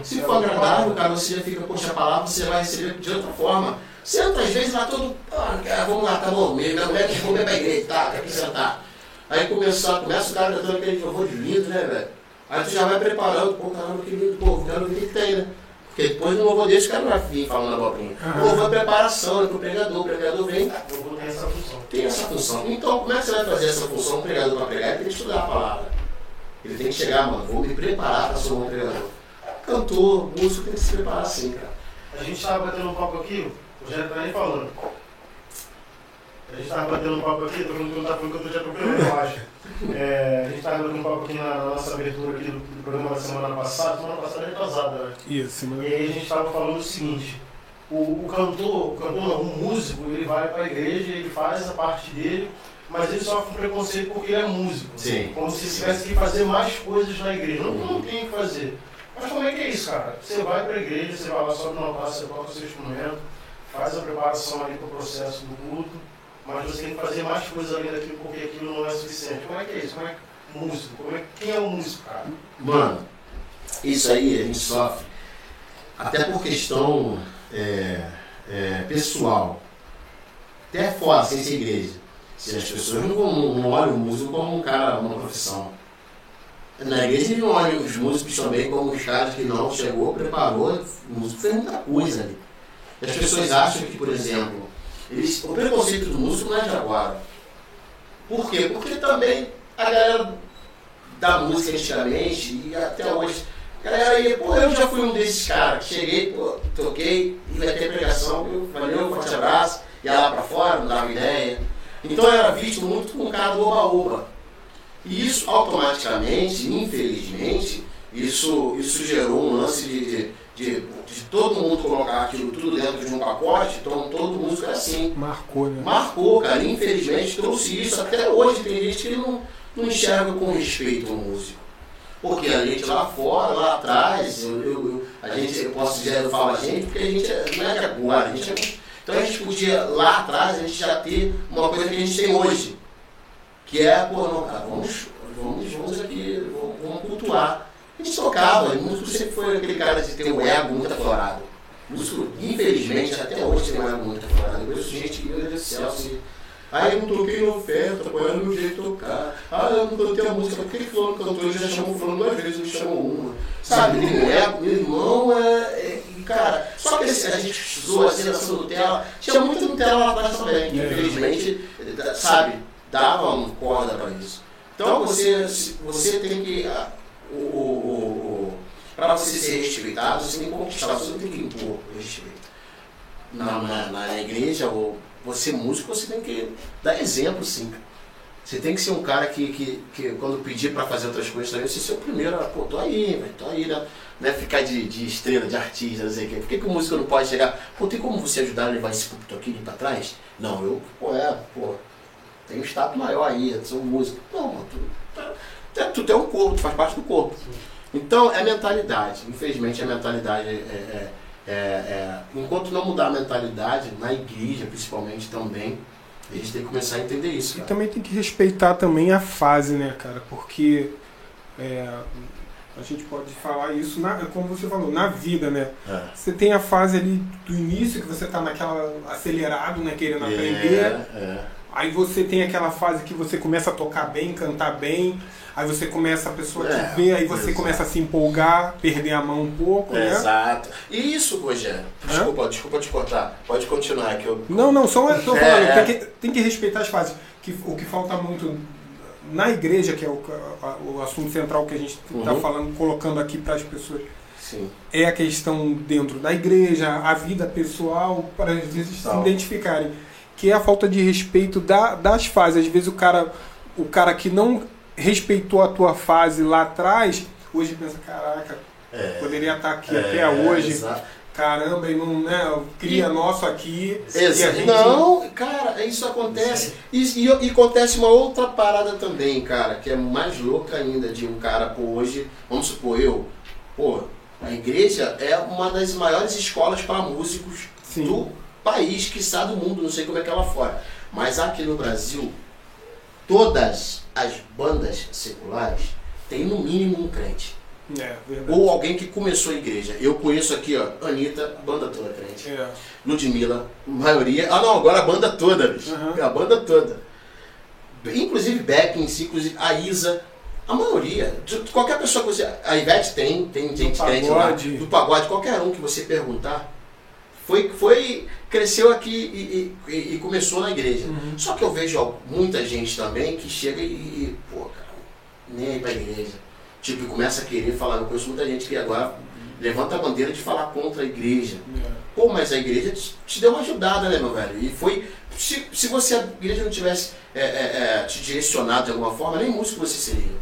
Se for agradável, cara, você já fica, poxa, a palavra você vai receber de outra forma. Senta às vezes lá todo. Ah, vamos lá, tá bom, minha mulher quer comer pra igreja, tá, quer que sentar. Aí começa, começa o cara cantando aquele louvor de lindo, né, velho? Aí tu já vai preparando, pô, caramba, que lindo, pô, quero ver que tem, né? Porque depois no louvor desse, o cara não vai vir falando abobrinha. Uhum. O louvor é preparação, é pro pregador, o pregador vem. O louvor tem essa função. Tem essa função. Então, como é que você vai fazer essa função, o pregador para pregar? Ele tem que estudar a palavra. Ele tem que chegar, mano, vou me preparar para ser um bom pregador. Cantor, músico tem que se preparar assim, cara. A gente estava batendo um papo aqui, já está aí falando. A gente estava batendo um papo aqui, todo mundo está falando que eu estou te atropelando, eu acho. É, a gente estava batendo um papo aqui na, nossa abertura aqui do, do, programa da semana passada, semana passada é retrasada, né? Isso, semana E aí a gente estava falando o seguinte, o, o cantor, o cantor não, o músico, ele vai para a igreja, ele faz a parte dele, mas ele sofre um preconceito porque ele é músico. Sim. Como se tivesse que fazer mais coisas na igreja. Não, não tem o que fazer. Mas como é que é isso, cara? Você vai para a igreja, você vai lá só no altar, você toca o seu instrumento, faz a preparação ali para o processo do culto, mas você tem que fazer mais coisas além daquilo porque aquilo não é suficiente. Como é que é isso? Como é que músico? Como é, quem é o músico, cara? Mano, isso aí a gente sofre até por questão é, é, pessoal. Até fora, sem ser igreja. Se as pessoas não, não olham o músico como um cara, uma profissão. Na igreja eles não olham os músicos também como os caras que não chegou, preparou, o músico fez muita coisa ali. As pessoas acham que, por exemplo, eles, o preconceito do músico não é de agora. Por quê? Porque também a galera da música antigamente e até hoje, a galera ia, pô, eu já fui um desses caras cheguei, pô, toquei, ia ter pregação, eu, valeu, forte abraço, ia lá pra fora, não dava ideia. Então eu era visto muito com um cara do oba-oba. E isso automaticamente, infelizmente, isso, isso gerou um lance de, de de, de todo mundo colocar aquilo tudo dentro de um pacote, então todo músico é assim. Marcou, né? Marcou, cara. Infelizmente trouxe isso. Até hoje tem gente que não, não enxerga com respeito o músico. Porque a gente lá fora, lá atrás, eu, eu, a gente, eu posso dizer, eu falo a gente, porque a gente é- não é de agora, a gente é, então a gente podia, lá atrás, a gente já ter uma coisa que a gente tem hoje. Que é, pô, não, cara, vamos, vamos, vamos aqui, vamos cultuar. A gente tocava, e o músico sempre foi aquele cara de ter o ego muito aflorado. Músico, infelizmente, até hoje tem um ego muito aflorado. Eu conheço gente que, meu Deus do céu, se... Ah, eu não toquei na oferta, qual era o meu jeito de tocar? Ah, eu não cantei a música, por que fulano cantou? Ele já chamou fulano duas vezes, me chamou uma. Sabe, tem um ego, meu irmão é... é- Cara, só que esse- a gente zoa assim nessa Nutella, tinha muito Nutella lá atrás também, que É. infelizmente, eh, sabe, dava uma corda para isso. Então você, você tem que. O, o, o, para você ser respeitado, você tem que conquistar, você tem que impor o respeito. Na, na, na igreja, ou você músico, você tem que dar exemplo, sim. Você tem que ser um cara que, que, que quando pedir para fazer outras coisas também, você ser o primeiro, pô, tô aí, velho, tô aí, né? Não é ficar de, de estrela, de artista, não sei o quê. Por que, que o músico não pode chegar? Pô, tem como você ajudar a levar esse púlpito aqui para trás? Não, eu, pô, é, pô, tem um status maior aí, eu sou músico. Não, mano, tu, tá- tu, tu tem um corpo, tu faz parte do corpo. Então, é mentalidade. Infelizmente, a mentalidade é, é, é- é- Enquanto não mudar a mentalidade, na igreja principalmente também, a gente tem que começar a entender isso. E Cara. também tem que respeitar também a fase, né, cara? Porque é, a gente pode falar isso, na, como você falou, na vida, né? É. Você tem a fase ali do início que você tá naquela acelerado, né, querendo aprender. é. Aí você tem aquela fase que você começa a tocar bem, cantar bem. Aí você começa, a pessoa É, te vê, aí você exato. começa a se empolgar, perder a mão um pouco, né? Exato. E isso, Rogério, desculpa, desculpa te cortar. Pode continuar que eu. Não, não, só tô É, falando, é. tem, que, tem que respeitar as fases. Que, o que falta muito na igreja, que é o, a- o assunto central que a gente está Uhum. falando, colocando aqui para as pessoas, Sim. é a questão dentro da igreja, a vida pessoal, para às vezes se Tal. identificarem. Que é a falta de respeito da- das fases. Às vezes o cara, o cara que não respeitou a tua fase lá atrás, hoje pensa, caraca, É. poderia estar aqui É, até hoje. exato. Caramba, e não, né? Cria nosso aqui. e a Exa- gente- Não, cara, isso acontece. E, e, e acontece uma outra parada também, cara, que é mais louca ainda de um cara, pô, hoje, vamos supor, eu, pô, a igreja é uma das maiores escolas para músicos Sim. do país, que está do mundo, não sei como é que é lá fora. Mas aqui no Brasil, todas as bandas seculares têm no mínimo um crente. É. Ou alguém que começou a igreja. Eu conheço aqui, ó, Anitta, banda toda crente. É. Ludmilla, maioria. Ah não, agora a banda toda, bicho. Uhum. A banda toda. Inclusive Beck em si, inclusive a Isa. A maioria. Qualquer pessoa que você. A Ivete tem, tem gente crente lá. pagode. Do pagode, qualquer um que você perguntar. Foi, foi, cresceu aqui e, e- e- começou na igreja. Uhum. Só que eu vejo ó, muita gente também que chega e, e, pô, cara, nem aí pra igreja. Tipo, e começa a querer falar. Eu conheço muita gente que agora levanta a bandeira de falar contra a igreja. É. Pô, mas a igreja te, te deu uma ajudada, né, meu velho? E foi. Se, se você, a igreja não tivesse é, é, é, te direcionado de alguma forma, nem músico você seria.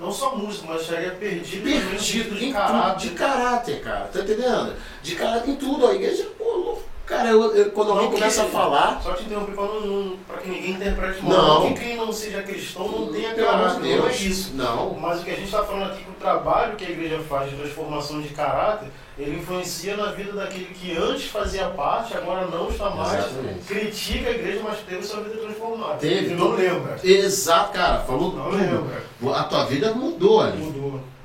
Não só músico, mas estaria perdido, Perdido em de caráter. caráter. de caráter, cara. Tá entendendo? De caráter em tudo. A igreja, pô, louco. Cara, eu, eu- quando alguém começa a falar. Só te interromper pra, não, pra que ninguém interprete mal. Não. Que quem não seja cristão não tenha caráter. de Não é Deus. isso. Não. Mas o que a gente está falando aqui, que o trabalho que a igreja faz de transformação de caráter, ele influencia na vida daquele que antes fazia parte, agora não está mais. Exatamente. Critica a igreja, mas teve sua vida transformada. Teve. E não lembra. Exato, cara. Falou Não tudo. lembra. A tua vida mudou ali. Mudou.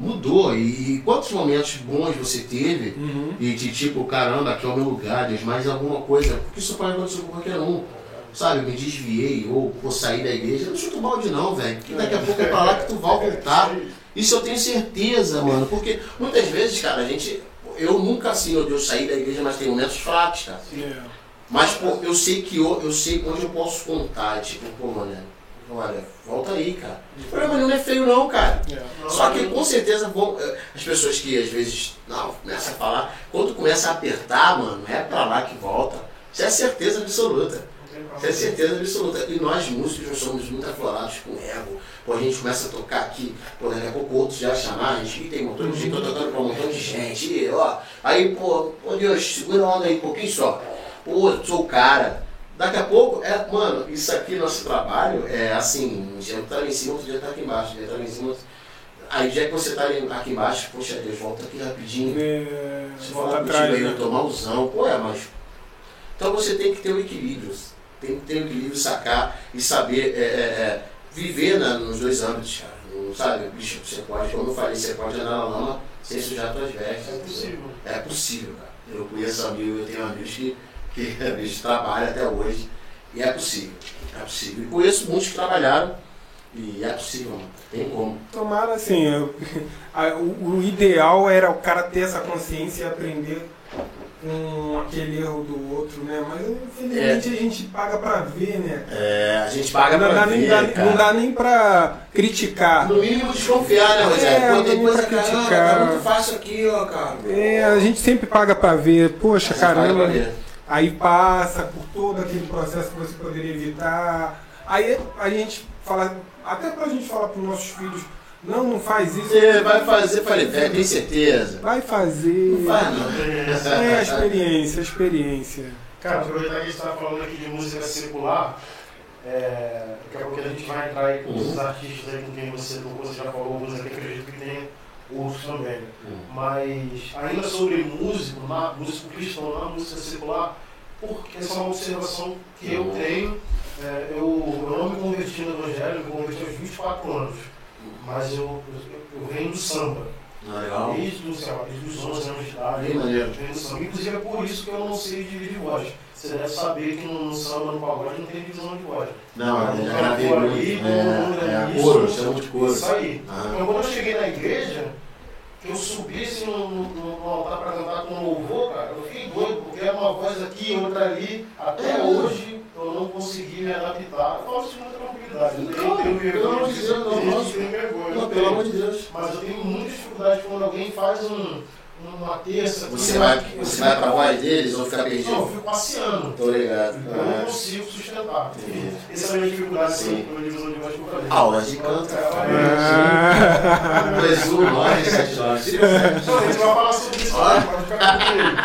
Mudou. E, quantos momentos bons você teve? Uhum. E de tipo, caramba, aqui é o meu lugar, Deus, mais alguma coisa. Porque isso pode acontecer com qualquer um. Sabe, eu me desviei ou vou sair da igreja. Eu não chuto balde não, velho. Porque daqui a pouco é pra lá que tu vai voltar. Isso eu tenho certeza, mano. Porque muitas vezes, cara, a gente. Eu nunca assim, eu Deus saí da igreja, mas tem momentos fracos, cara. Mas pô, eu sei que eu, eu sei onde eu posso contar, tipo, pô, mano, olha, volta aí, cara. O problema não é feio não, cara. É. Só que com certeza vão. eh, As pessoas que às vezes não, começa a falar, quando começa a apertar, mano, é pra lá que volta. Isso é certeza absoluta. Isso é certeza absoluta. E nós músicos nós somos muito aflorados com ego. Pô, a gente começa a tocar aqui, pô, daqui a pouco outros já chamar, a gente tem um montão de gente, tô tocando pra um montão de gente, e, ó. Aí, pô, pô Deus, segura a onda aí um pouquinho só. Pô, sou o cara. Daqui a pouco, é, mano, isso aqui, nosso trabalho, é assim, um dia tá lá em cima, outro dia tá aqui embaixo, um dia tá lá em cima. Aí já que você tá ali- aqui embaixo, poxa Deus, volta aqui rapidinho. É, Você volta atrás. contigo aí, né? eu tomar usão. Pô, é, mas. Então você tem que ter o equilíbrio. Tem que ter o equilíbrio, sacar e saber é, é, é, viver na- nos dois âmbitos, cara. Não sabe, bicho, você pode, como eu falei, você pode andar na lama sem sujar suas vestes. É possível. É possível, cara. Eu conheço amigos, eu tenho amigos que, que bicho, trabalham até hoje. E é possível. É possível. E conheço muitos que trabalharam. E é possível. Tem como. Tomara assim, eu- a- o, o ideal era o cara ter essa consciência e aprender com aquele erro do outro, né? Mas infelizmente a gente paga pra ver, né? É, a gente paga não, pra dá, ver, nem, dá, cara. não dá nem pra criticar. No mínimo desconfiar, né, Rogério? É, Pô, tem não coisa que, criticar. tá muito fácil aqui, ó, cara. É, a gente sempre paga pra ver, poxa, caramba. Aí passa por todo aquele processo que você poderia evitar. Aí a gente fala, até pra gente falar pros nossos filhos, não, não faz isso. Você vai fazer, falei, velho, tem certeza? Vai fazer. Não faz, não. É a experiência, a experiência. Cara, aproveitar que a gente está falando aqui de música circular, é, daqui a pouco a gente vai entrar aí com Uhum. os artistas aí com quem você tocou, você já falou alguns aqui, acredito que tem outros também. Uhum. Mas ainda sobre músico, na, músico cristão na música circular, porque essa é uma observação que eu Uhum. tenho. É, eu, eu não me converti no evangelho, eu me converti aos 24 anos, mas eu, eu, eu venho do samba. Ah, legal. Desde, os, sei lá, desde os 11 anos de idade. Maneiro. Venho do samba. Inclusive é por isso que eu não sei dividir voz. Você deve saber que no samba, no pagode, não tem divisão de voz. Não, eu já gravei muito. mundo É, ali, é, coro, chama de coro. Isso aí. Ah. Então, quando eu cheguei na igreja, que eu subi assim no, no, no altar para cantar com louvor, cara, eu fiquei doido, porque era uma voz aqui, outra ali. Até É. hoje eu não consegui me adaptar. Eu faço isso com tranquilidade. Eu Não, tenho, tenho pelo amor vergonha de Deus, não, não. vergonha. Não, pelo amor de Deus. Mas eu tenho muita dificuldade quando alguém faz um, uma terça. Você vai, você vai pra voz deles ou fica Não, eu perdido? fico passeando. Tô ligado. Eu não Ah. consigo sustentar. Entendi. Essa é a minha dificuldade Sim. assim, pela divisão de voz que eu falei. Aulas de canto. Ah, 2, 1, 9, 7, 9. Não, a gente vai falar sobre isso Olha. pode ficar tranquilo.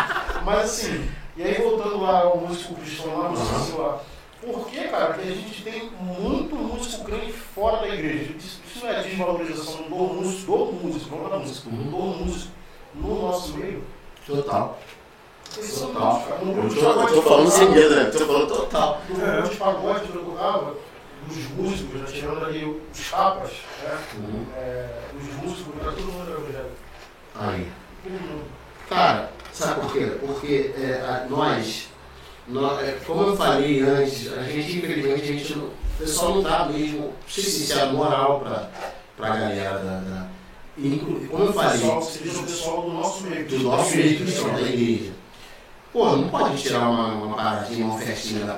Mas assim, e aí voltando lá ao músico cristão, lá no Uhum. uhum. lá, por que, cara, que a gente tem muito músico crente fora da igreja? Isso, isso não é desvalorização do músico, do músico, não é da música, do músico no nosso meio? Total. Total. No Eu que falando sem medo, né? Tô falando total. No grupo de pagode que eu tocava, os músicos, né, tirando ali os capas, né? Uhum. É, os músicos, era todo mundo era evangélico. Aí. Cara, sabe por quê? Porque é, a- nós, nós- é, como eu falei antes, a gente, infelizmente, a gente não, o pessoal não dá mesmo, ser sincero, moral pra, pra galera da. da e, como eu falei, Pessoal, o pessoal do nosso meio. do nosso meio cristão, da igreja. Pô, não pode tirar uma, uma paradinha, uma festinha da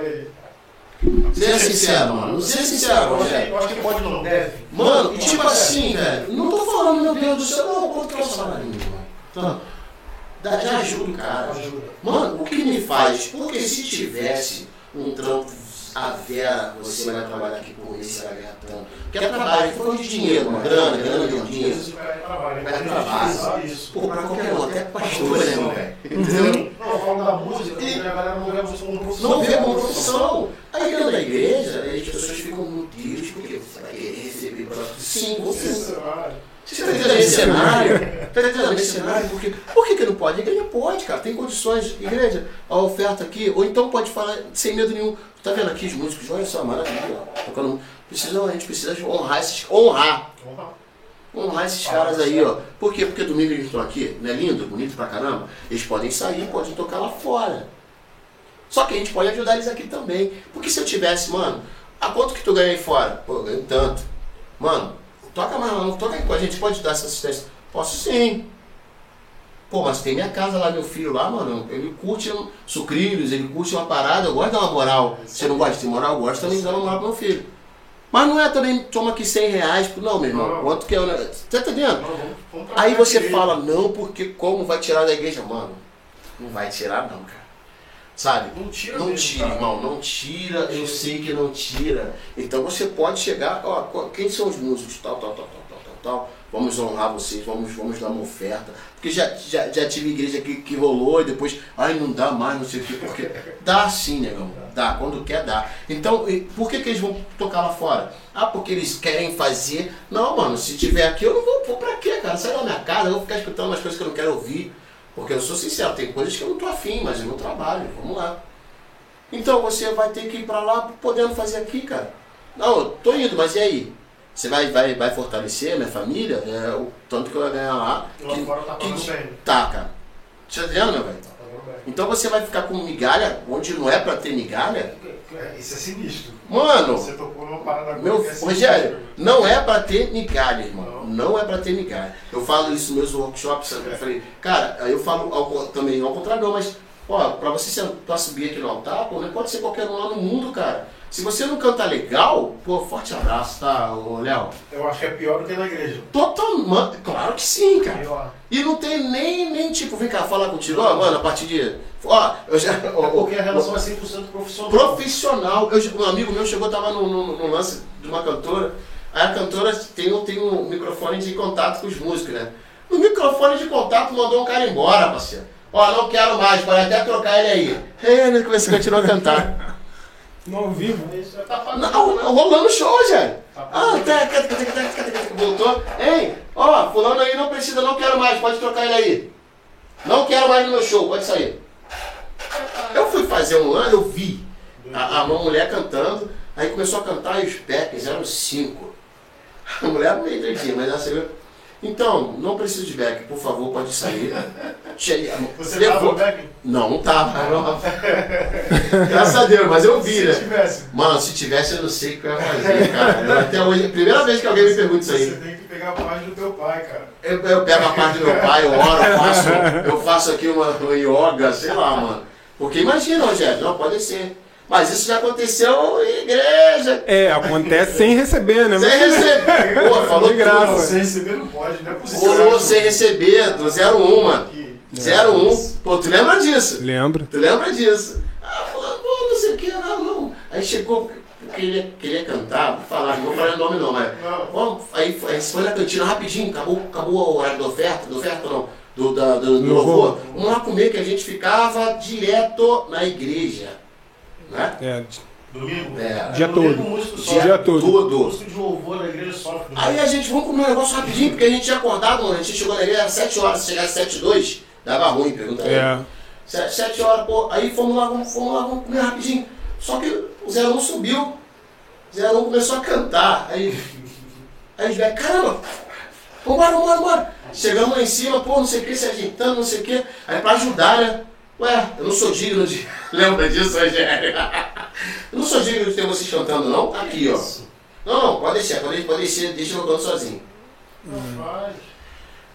aí. Seja sincero, mano. Seja sincero, acho, que, Rogério. eu acho que pode não deve. Mano, e tipo assim, velho, não tô falando, meu Deus do céu, não, quanto que é o salário mano? Então, dá- já ajuda o cara. Mano, o que me faz? Porque se tivesse um trampo a vera, você vai trabalhar aqui por mês, você vai ganhar tanto. Porque é trabalho, falando de dinheiro, mano, grana, grana, grana, dinheiro. Isso vai trabalho. Vai trabalho. trabalho. Isso. Pô, pra qualquer um, até pastor, né, meu velho? Entendeu? Não, falo da música, a galera não vê a música como profissão. Não vê como profissão. Aí dentro da igreja, as pessoas ficam muito tristes porque você vai querer receber para Sim, você. Você está entendendo esse cenário? Está entendendo esse cenário? Porque, por que, que não pode? A igreja pode, cara. Tem condições. Igreja, a oferta aqui, ou então pode falar sem medo nenhum. Tá vendo aqui os músicos? Olha só, maravilha. Tocando. Precisa, a gente precisa honrar esses. Honrar. Honrar esses caras aí, ó. Por quê? Porque domingo eles estão aqui, não é lindo, bonito pra caramba? Eles podem sair, podem tocar lá fora. Só que a gente pode ajudar eles aqui também. Porque se eu tivesse, mano, a quanto que tu ganha aí fora? Pô, eu ganho tanto. Mano, toca não toca aí com a gente, pode dar essa assistência? Posso sim. Pô, mas tem minha casa lá, meu filho lá, mano, ele curte sucrilhos, ele curte uma parada, eu gosto de dar uma moral. Você não gosta de moral? Eu gosto também de dar uma moral pro meu filho. Mas não é também, toma aqui 100 reais, não, meu irmão, Não. quanto que é? Você tá entendendo? Não, Aí você fala, não, porque como vai tirar da igreja? Mano, não vai tirar não, cara. Sabe? Não tira Não mesmo, tira, irmão, não tira, eu sei que não tira. Então você pode chegar, ó, qu- quem são os músicos? Tal, tal, tal, tal, tal, tal, tal. Vamos honrar vocês, vamos, vamos dar uma oferta. Porque já, já, já tive igreja que, que rolou e depois, ai, não dá mais, não sei o quê. Porque dá sim, negão. Dá, quando quer, dá. Então, e por que, que eles vão tocar lá fora? Ah, porque eles querem fazer. Não, mano, se tiver aqui, eu não vou, vou pra quê, cara? Sai da minha casa, eu vou ficar escutando umas coisas que eu não quero ouvir. Porque eu sou sincero, tem coisas que eu não tô afim, mas é meu trabalho, vamos lá. Então você vai ter que ir pra lá podendo fazer aqui, cara. Não, eu tô indo, mas e aí? Você vai, vai, vai fortalecer a minha família? É, o tanto que eu ia ganhar lá. Lá que- fora tá pagando bem. Tá, cara. Tá entendendo, meu velho? Tá. Então você vai ficar com migalha onde não é pra ter migalha? É, Isso é sinistro. Mano, Você tocou numa parada meu é sinistro. Rogério, não é pra ter migalha, irmão. Não é pra ter migalha. Eu falo isso nos meus workshops, eu falei, cara, eu falo ao também ao contrário, não, mas, ó, pra você sentar, subir aqui no altar, pô, não pode ser qualquer um lá no mundo, cara. Se você não canta legal, pô, forte abraço, tá, ô, Léo? Eu acho que é pior do que na igreja. Totalmente, claro que sim, cara. Pior. E não tem nem, nem tipo, vem cá falar contigo, ó, mano, a partir de. Ó, eu já. ó, É porque a ó, relação é 100% profissional. profissional. Eu, um amigo meu chegou, tava no, no, no lance de uma cantora. Aí a cantora tem, um- tem um microfone de contato com os músicos, né? No microfone de contato mandou um cara embora, parceiro. Ó, não quero mais, pode até trocar ele aí. É, né? Começou a continuar a cantar. No ao vivo. Não, não, rolando show, gente. Tá Ah, voltou. Ei, ó, fulano aí não precisa, não quero mais, pode trocar ele aí. Não quero mais no meu show, pode sair. Eu fui fazer um ano, eu vi a, a uma mulher cantando, aí começou a cantar e os backers eram cinco. A mulher meio doidinha, mas ela saiu. Então, não preciso de back, por favor, pode sair. Cheguei- Você levou- tava? Não, não tava. Graças a Deus, mas eu vi, Se né? tivesse. Mano, se tivesse, eu não sei o que eu ia fazer, cara. Até hoje, a primeira vez que alguém me pergunta isso Você aí. tem que pegar a parte do teu pai, cara. Eu, eu pego a parte do meu pai, eu oro, eu faço, eu faço aqui uma, uma yoga, sei lá, mano. Porque imagina, Rogério, não pode ser. Mas isso já aconteceu em igreja. É, acontece sem receber, né? Sem receber. Pô, falou De graça. Você receber não pode, não é possível. Rolou sem receber, do 01, mano. Aqui. 01. Pô, tu lembra disso? Lembro. Tu lembra disso? Ah, falou, pô, não sei o que, não, não. Aí chegou, queria, queria cantar, vou falar, não vou falar o nome não, mas. Não. Vamos, aí, foi- aí foi na cantina rapidinho, acabou, acabou o horário da oferta, da oferta não, do, da, do, do Louvor. Vamos lá comer que a gente ficava direto na igreja. Né? É, Domingo? É. Dia todo. Dia sofre. Dia todo. todo. Músico de louvor da igreja sofre. domingo. Aí a gente, vamos comer um negócio rapidinho, porque a gente tinha acordado, mano, a gente chegou na igreja às 7 horas, se chegasse às 7 e 2, dava ruim, pergunta aí. é. Sete, sete horas, pô, aí fomos lá, vamos, fomos lá, vamos comer rapidinho. Só que o 01 subiu, o 01 começou a cantar. Aí, aí os velhos, caramba, vambora, vambora, vambora. Chegamos lá em cima, pô, não sei o que, se ajeitando, não sei o que. Aí pra ajudar, né? Ué, eu não sou digno de. Lembra disso, Rogério? Eu não sou digno de ter vocês cantando, não? Tá aqui, ó. Não, não, pode deixar, pode, pode deixar, deixa eu canto sozinho. Rapaz.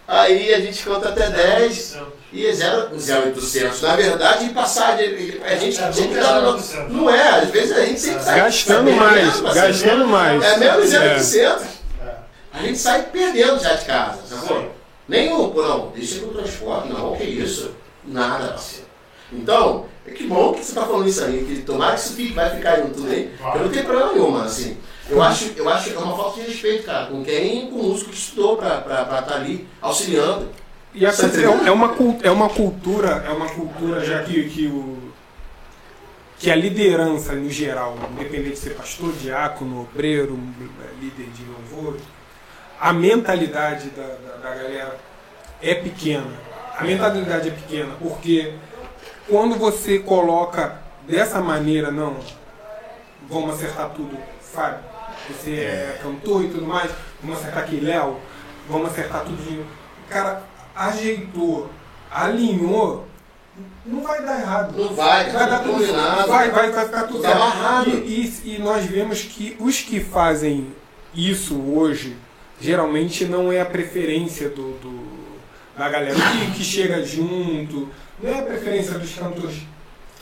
Aí a gente canta até 10. E é 0,800. Na verdade, passar de, a gente É, dar é no, 0,800. Não é, às vezes a gente sempre sai Gastando mais, perdendo, parceiro. gastando mais. É menos É. 0,800. É. A gente sai perdendo já de casa, sacou? Nenhum, não, deixa no transporte, não, que isso? Nada, parceiro. Então, é que bom que você tá falando isso aí, que tomara que isso fique, vai ficar aí no tudo aí. Eu não tenho problema nenhum, mano, assim. Eu acho, eu acho que é uma falta de respeito, cara, com quem, com o músico que estudou pra estar tá ali auxiliando. E a, é, é uma, é uma cultura, é uma cultura já que, que o que a liderança no geral, independente de ser pastor, diácono, obreiro, líder de louvor, a mentalidade da, da, da galera é pequena. A mentalidade é pequena porque quando você coloca dessa maneira, não, vamos acertar tudo, Fábio, você é cantor e tudo mais, vamos acertar aqui, Léo, vamos acertar tudo cara ajeitou, alinhou, não vai dar errado. Não vai, Vai dar tudo combinado. vai, vai, vai ficar tudo Tá certo. amarrado. E, e, e nós vemos que os que fazem isso hoje, geralmente não é a preferência do, do- da galera que, que chega junto, não é a preferência dos cantores.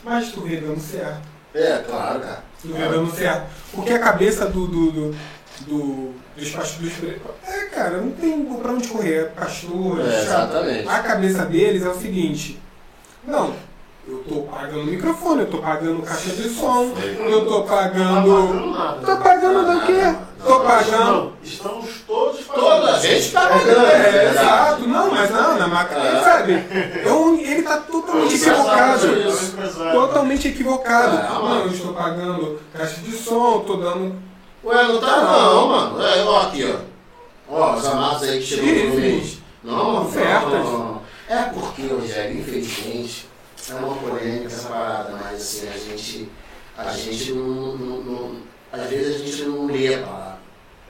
Mas tu vê dando certo. É, claro, cara. Tu vê dando certo. Porque a cabeça do, do, do, do- dos pastores. É, cara, não tem pra onde correr. Pastor, É, chato. exatamente. A cabeça deles é o seguinte: não, Eu tô pagando microfone, eu tô pagando caixa de som, É. eu tô Não tá pagando. pagando nada. Tô pagando do quê? Tô pagando. Estamos todos pagando. Toda a gente tá pagando. É, é exato, não, mas não, na máquina, É. sabe? É um- ele tá totalmente equivocado. É. Totalmente equivocado. É, não, eu estou pagando caixa de som, tô dando. Ué, não tá não, mano. É, ó, aqui, ó. Ó, os amados aí que chegou no mês. Não, não, Ofertas. não, não, não. É porque, Rogério, infelizmente, é uma polêmica essa parada, mas assim, a gente. A gente não. não- não- às vezes a gente não lê a palavra.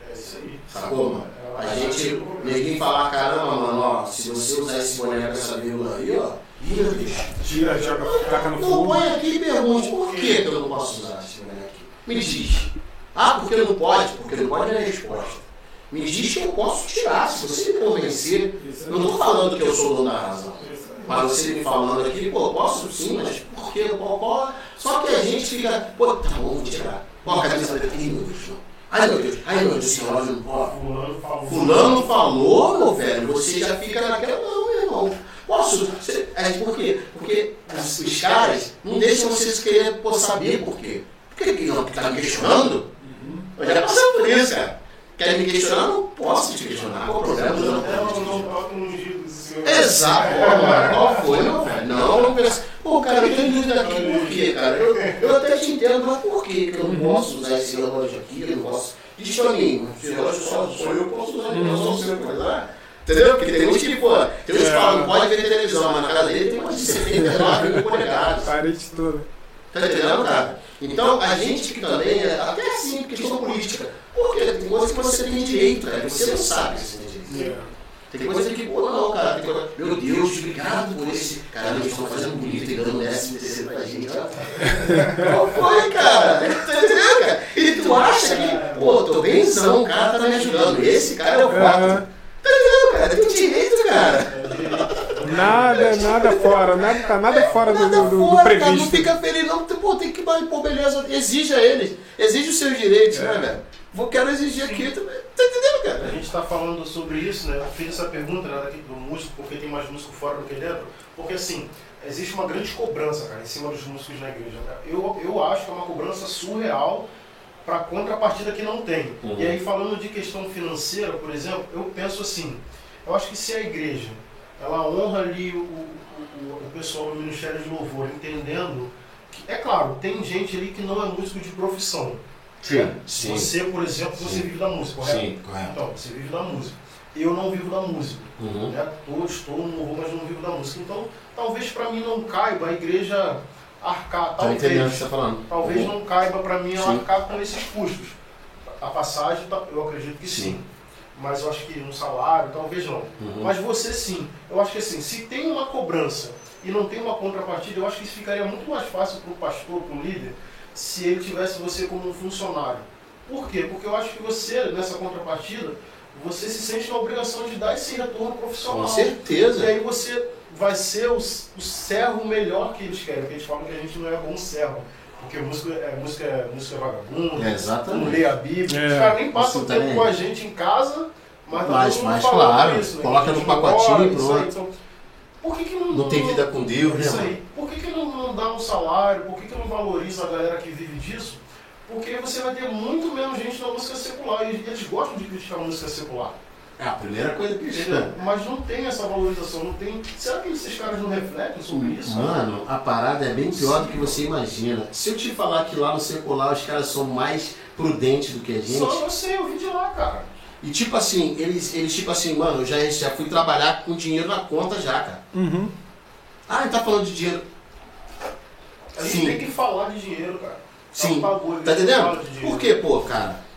É isso aí. Sacou, mano? A gente, ninguém fala, caramba, mano, ó, se você usar esse boné com essa vírgula aí, ó, ih, bicho. Tira, joga, taca no Não fogo. põe aqui e pergunte, por que eu não posso usar esse aqui? Me diz. Ah, porque não pode? Porque não pode é a resposta. Me diz que eu posso tirar, se você me convencer. Não estou falando que eu sou dono da razão. Mas você me falando aqui, pô, posso sim, mas por que? Só que a gente fica, pô, tá bom, vou tirar. Pô, a camisa vai ter, meu não. Ai, meu Deus, ai, meu Deus, esse relógio não pode. Fulano falou. Fulano falou, meu velho, você já fica naquela, não, meu irmão. Posso? É, por quê? Porque os, os caras não deixam vocês querer saber por quê. Por que não tá me questionando? Eu já passei por isso, cara. Quer me questionar? Não posso te questionar. Qual o problema? Não, Ela não giro do senhor. Exato, mano. Qual foi, meu velho? Não, não pensa. Pô, cara, eu tenho dúvida aqui, por quê, cara? Eu, eu até te entendo, mas por quê que eu não posso usar esse relógio aqui? Eu não posso. Diz pra mim, esse relógio só, só eu posso usar, não só você pode usar. Entendeu? Porque tem uns que, pô, tem uns que falam, não pode ver televisão, mas na casa dele tem umas de 79 mil polegadas. Parede toda. Tá entendendo, cara? Então, a gente que também, é até assim, questão política. Porque tem coisas que você tem direito, cara, você não sabe que você tem direito. Tem coisa que, pô, não, cara, tem coisa... Meu Deus, obrigado por esse. Caramba, eles estão fazendo bonito e dando décimo terceiro pra gente. Qual foi, cara? Tá entendendo, cara? E tu acha que, pô, tô benzão, o cara tá me ajudando. Esse cara é o forte. Tá entendendo, cara? Tem direito, cara. Nada, nada fora, nada, tá nada fora do, Nada do, do fora, cara, não previsto. fica feliz, não. Pô, tem que, pô, beleza, exige a eles. Exige os seus direitos, né, velho? Vou, quero exigir aqui também. Tá entendendo, A cara? gente está falando sobre isso, né? Eu fiz essa pergunta né, daqui do músico, porque tem mais músico fora do que dentro. Porque assim, existe uma grande cobrança, cara, em cima dos músicos na igreja. Cara. Eu, eu acho que é uma cobrança surreal para contrapartida que não tem. Uhum. E aí falando de questão financeira, por exemplo, eu penso assim, eu acho que se a igreja ela honra ali o, o, o- pessoal do Ministério de Louvor, entendendo que, é claro, tem gente ali que não é músico de profissão. Sim, Você, por exemplo, você Sim. vive da música, correto? Sim, correto. Então, você vive da música. Eu não vivo da música. Uhum. Né? Tô, estou no louvor, mas não vivo da música. Então, talvez para mim não caiba a igreja arcar. Tá entendendo o que Talvez, você tá falando? talvez não caiba para mim ela Sim. arcar com esses custos. A passagem, tá- eu acredito que sim. Sim. Mas eu acho que um salário, talvez não. Uhum. Mas você sim. Eu acho que assim, se tem uma cobrança e não tem uma contrapartida, eu acho que isso ficaria muito mais fácil para o pastor, para o líder, se ele tivesse você como um funcionário. Por quê? Porque eu acho que você, nessa contrapartida, você se sente na obrigação de dar esse retorno profissional. Com certeza. E aí você vai ser o, o servo melhor que eles querem. Porque eles falam que a gente não é bom servo. Porque música é, música é, música é vagabundo, É, não exatamente. lê a Bíblia. É, Os caras nem passam tempo também. com a gente em casa, mas tá Mas- mas claro, isso, né? coloca no gente pacotinho e isso aí, pronto. então, por que, que não, Não tem vida com Deus, né, mano? aí. Por que, que não, não dá um salário? Por que, que não valoriza a galera que vive disso? Porque você vai ter muito menos gente na música secular. E eles gostam de criticar a música secular. É a primeira coisa que Entendeu? Mas não tem essa valorização, não tem. Será que esses caras não refletem sobre isso? Mano, a parada é bem pior do que você imagina. Se eu te falar que lá no secular os caras são mais prudentes do que a gente. Só eu sei, eu vim de lá, cara. E tipo assim, eles, eles tipo assim, mano, eu já, já fui trabalhar com dinheiro na conta já, cara. Uhum. Ah, ele tá falando de dinheiro. A gente Sim. tem que falar de dinheiro, cara. Sim. É um bagulho, Tá entendendo? Por quê, pô, cara?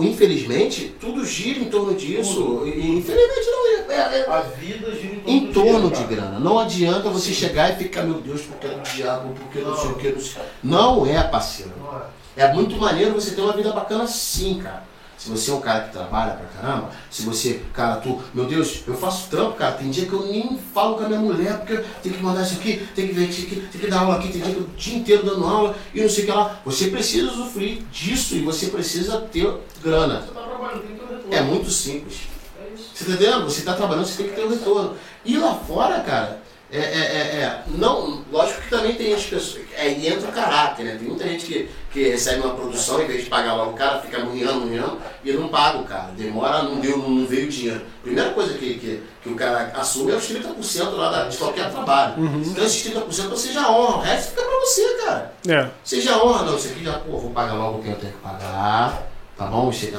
Infelizmente, tudo gira em torno disso. E infelizmente não é. é- é- A vida gira em torno, em torno de grana. Não adianta você Sim. chegar e ficar, meu Deus, porque é do diabo, porque não, Não. sei o que, não sei. Não é, parceiro. Não é? É muito maneiro você ter uma vida bacana sim, cara. Se você é um cara que trabalha pra caramba, se você, cara, tu, meu Deus, eu faço trampo, cara, tem dia que eu nem falo com a minha mulher, porque tenho que mandar isso aqui, tem que ver isso aqui, tem que dar aula aqui, tem dia que eu o dia inteiro dando aula e não sei o que lá. Você precisa usufruir disso e você precisa ter grana. Você tá trabalhando, tem que ter retorno. É muito simples. É isso. Você tá entendendo? Você tá trabalhando, você tem que ter um retorno. E lá fora, cara, é, é, é, é, não, lógico que também tem as pessoas. Aí entra o caráter, né? Tem muita gente que, que recebe uma produção, em vez de pagar logo o cara, fica murriando, murriando, e não paga o cara. Demora, não, deu, não veio dinheiro. Primeira coisa que, que, que o cara assume é os 30% lá da, de qualquer trabalho. Uhum. Então esses 30% você já honra, o resto fica pra você, cara. É. Você já honra, não, isso aqui já, pô, vou pagar logo o que eu tenho que pagar, tá bom? Os 70%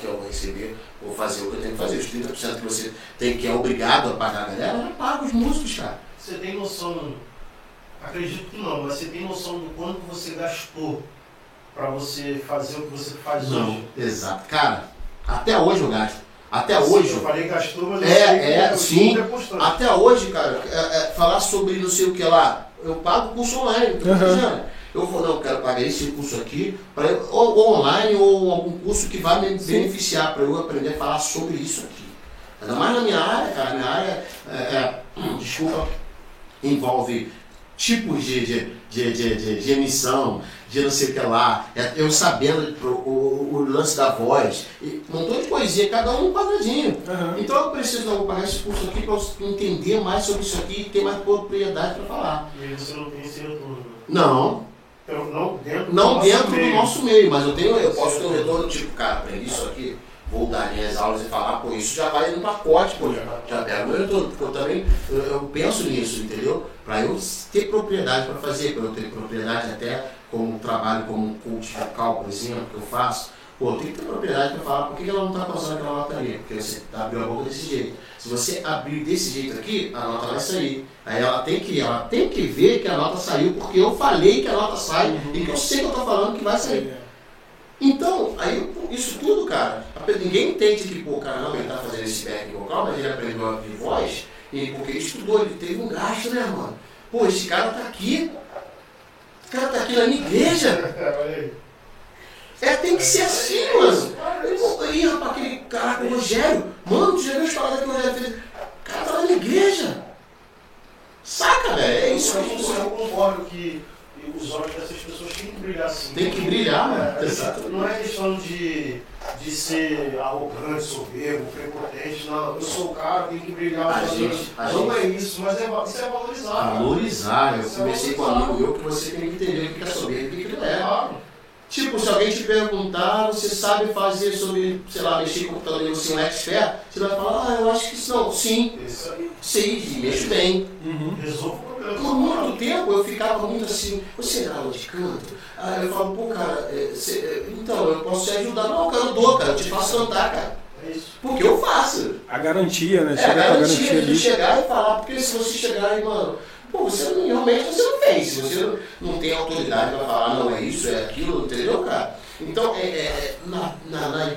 que eu vou receber, vou fazer o que eu tenho que fazer. Os 30% que você tem que é obrigado a pagar a galera, já paga os músicos, cara. Você tem noção, acredito que não, mas você tem noção do quanto você gastou para você fazer o que você faz hoje? Exato. Cara, até hoje eu gasto. Até Assim, hoje. Eu falei gastou, mas É, é, sim. é. Até hoje, cara, é, é, falar sobre não sei o que lá, eu pago o curso online. tô Uhum. Eu vou, não, eu quero pagar esse curso aqui, pra eu- ou, ou online, ou algum curso que vai me beneficiar, para eu aprender a falar sobre isso aqui. Ainda mais na minha área, cara, minha área, é, é, desculpa, envolve tipos de, de, de, de, de- de emissão, de não sei o que lá, é, eu sabendo o, o lance da voz, e um montão de coisinha, cada um um quadradinho. Então eu preciso pagar esse curso aqui para eu entender mais sobre isso aqui e ter mais propriedade para falar. E você não tem esse retorno. né? Não, Então, não dentro, do nosso meio, mas eu tenho, eu posso ter um retorno tipo, cara, aprendi isso aqui, vou dar minhas aulas e falar, pô, isso já vai no pacote, pô, já, já pega meu retorno, porque eu também eu, eu penso nisso, entendeu? Para eu ter propriedade para fazer, para eu ter propriedade até como trabalho como coach vocal, por exemplo, que eu faço. Pô, tem que ter propriedade para falar por que ela não está passando aquela nota ali, porque você abriu a boca desse jeito. Se você abrir desse jeito aqui, a nota vai sair. Aí ela tem que, ela tem que ver que a nota saiu, porque eu falei que a nota sai e que eu sei que eu estou falando que vai sair. Então, aí isso tudo, cara, ninguém entende que, pô, cara, não, ele tá fazendo esse back vocal, mas ele aprendeu a voz, e porque ele estudou, ele teve um gasto, né, mano? Pô, esse cara tá aqui, esse cara tá aqui na minha igreja. É. É, tem que ser assim, mano. Aí, rapaz, aquele cara, o Rogério, mano, tu já viu as paradas que o Rogério fez? O cara tá na minha igreja. Saca, velho? É isso que Eu concordo que os olhos dessas pessoas têm que brilhar sim. Tem que brilhar, mano. É, Exato. Não é questão de, de ser arrogante, soberbo, prepotente, não. Eu sou o cara, tem que brilhar. A gente- a não gente- é isso, mas é, isso é valorizar. Valorizar, eu Isso é conversei com um amigo meu que você tem que entender o que é soberbo e o que não é. Claro. Tipo, se alguém te perguntar, você sabe fazer sobre, sei lá, mexer em computador e você é um expert, você vai falar, ah, eu acho que isso não. Sim, Isso aí. sei, e mexo bem. Uhum. Resolve o problema. Por muito tempo eu ficava muito assim, você dá aula de canto? Aí eu falo, pô, cara, é, cê- é, então, eu posso te ajudar. Não, cara, eu dou, cara, eu te faço cantar, cara. É isso. Porque eu faço. A garantia, né? É, Chega a garantia garantia de ali. chegar e falar, porque se você chegar e, mano, pô, você não, realmente você não fez, se você não, não tem autoridade para falar, não é isso, é aquilo, entendeu, cara? Então, é, é, na, na, na-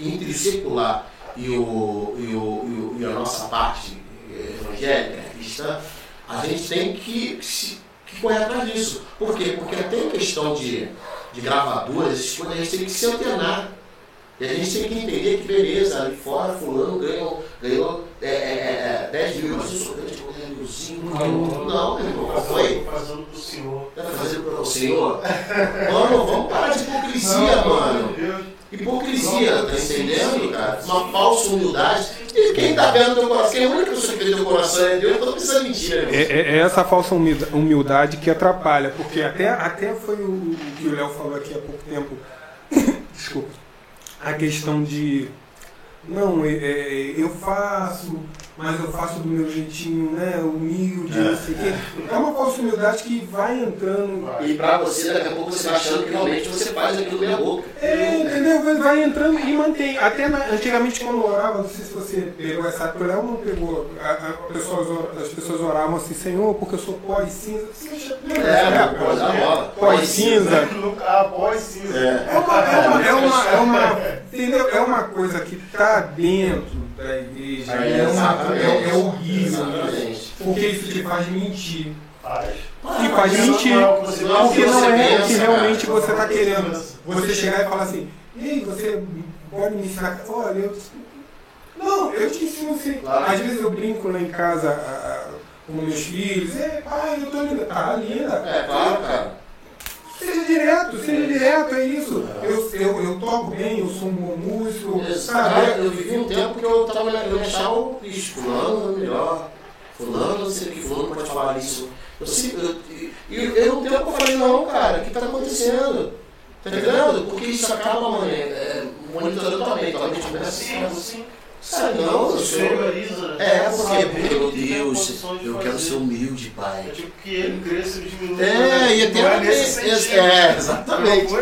entre o secular e, o, e, o, e, o- e a nossa parte eh, evangélica, cristã, a gente tem que, se- que correr atrás disso. Por quê? Porque até em questão de, de gravadoras, a gente tem que se antenar. E a gente tem que entender que, beleza, ali fora, fulano ganhou, ganhou é, é, é, 10 mil, mas sou grande, eu ganho 5 mil. Não, meu irmão, qual foi? Fazendo, pro senhor. Tá fazendo pra o senhor? Mano, vamos parar de hipocrisia, Não, mano. Hipocrisia, tá entendendo, cara? Uma falsa humildade. E quem tá vendo teu coração? Quem é a única pessoa que vê teu coração é Deus, eu tô pensando em mentira, meu É, é- é essa falsa humilda- humildade que atrapalha, porque até, até foi o, o que o Léo falou aqui há pouco tempo. Desculpa. A questão de. Não, é- é, eu faço, mas eu faço do meu jeitinho, né? Humilde, não sei o quê. É uma falsa humildade que vai entrando. E pra você, daqui a pouco você vai achando que realmente você faz aquilo meia boca. É, entendeu? Vai- entrando e mantém. Até na- antigamente quando eu orava, não sei se você pegou essa época, não pegou. A- a- pessoas as pessoas oravam assim, Senhor, porque eu sou pó e cinza. Você É, da bola. Pó e cinza. Ah, pós cinza. É uma, é uma, é uma, é uma, entendeu? É uma coisa que está dentro da igreja. É, É, uma, é, é horrível. né? Exatamente. Porque isso te faz mentir. Faz. Te faz mentir. Porque não é o que realmente você está querendo. Você chegar e falar assim, ei, você pode me ensinar? Olha, eu. Não, eu te ensino assim. Claro. Às vezes eu brinco lá em casa a- a- com meus filhos, ei, pai, eu tô linda. Tá linda. É, claro, cara. Seja direto, seja direto, é isso. Eu, eu, eu toco bem, eu sou um bom músico, Cara, sabe? eu vivi um tempo que eu tava eu achava o bicho, fulano é melhor, fulano, não sei o que, fulano pode falar isso. Eu, eu, eu, eu, um tempo eu falei, não, cara, o que tá acontecendo? Tá entendendo? Porque isso acaba, mano, é, é, monitorando tua mente começa Sim, sim. Sabe, não, eu sou... Superioriza, né? É, porque, porque, o meu Deus, eu quero ser humilde, pai. É tipo que ele cresça e diminua. É, e até não é nesse é, sentido. é, exatamente.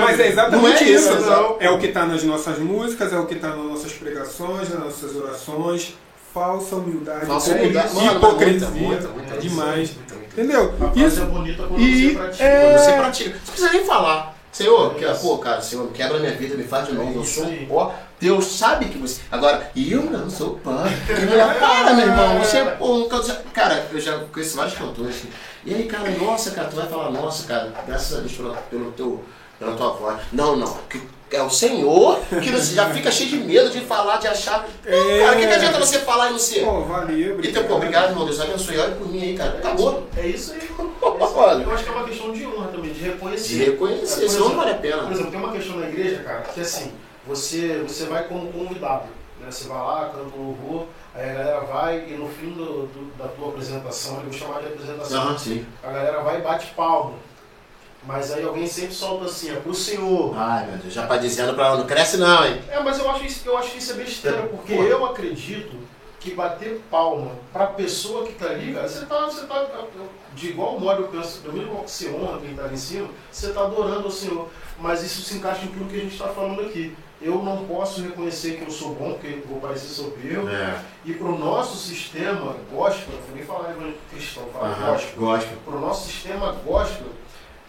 Mas é exatamente Não é isso. isso, não. É o que está nas nossas músicas, é o que está nas nossas pregações, nas nossas orações. Falsa humildade, Falsa é humildade. Mano, hipocrisia, muita, muita, muita, é demais. muita, muita. Entendeu? Isso é bonita quando e você pratica. é- Quando você pratica. Você não precisa nem falar. Senhor, que, pô, cara, Senhor, quebra minha vida, me faz de novo. Eu sou um pó. Deus sabe que você. Agora, eu não sou pó. Que mulher, para, meu irmão. Você, pô, um cantor. Cara, eu já conheço vários cantores. assim. E aí, cara, nossa, cara, tu vai falar, nossa, cara, graças a Deus pelo, pelo teu, pela tua voz. Não, não. Que é o Senhor que você já fica cheio de medo de falar, de achar. Não, cara, o que, que adianta você falar e não ser? Pô, valeu, E teu, pô, obrigado, irmão. Deus abençoe. Olha por mim aí, cara. Acabou. É isso aí. Olha. Eu acho que é uma questão de honra também, de reconhecer. De reconhecer, É, por senão não vale a Por pena. exemplo, tem uma questão na igreja, cara, que assim, você, você vai como convidado. Né? Você vai lá, canta um louvor, aí a galera vai e no fim do, do- da tua apresentação, eu vou chamar de apresentação, sim. a galera vai e bate palma. Mas aí alguém sempre solta assim, é pro senhor. Ai, meu Deus, já tá dizendo pra ela, não cresce não, hein? É, mas eu acho isso, eu acho que isso é besteira, porque Pô. eu acredito que bater palma pra pessoa que tá ali, cara, você tá, você tá de igual modo, eu penso, do mesmo modo que você honra quem tá ali em cima, você tá adorando o Senhor. Mas isso se encaixa em tudo que a gente está falando aqui. Eu não posso reconhecer que eu sou bom, porque eu vou parecer soberbo. É. E pro nosso sistema gospel, eu nem falar cristão, falar Aham, gospel gosto. para o nosso sistema gospel,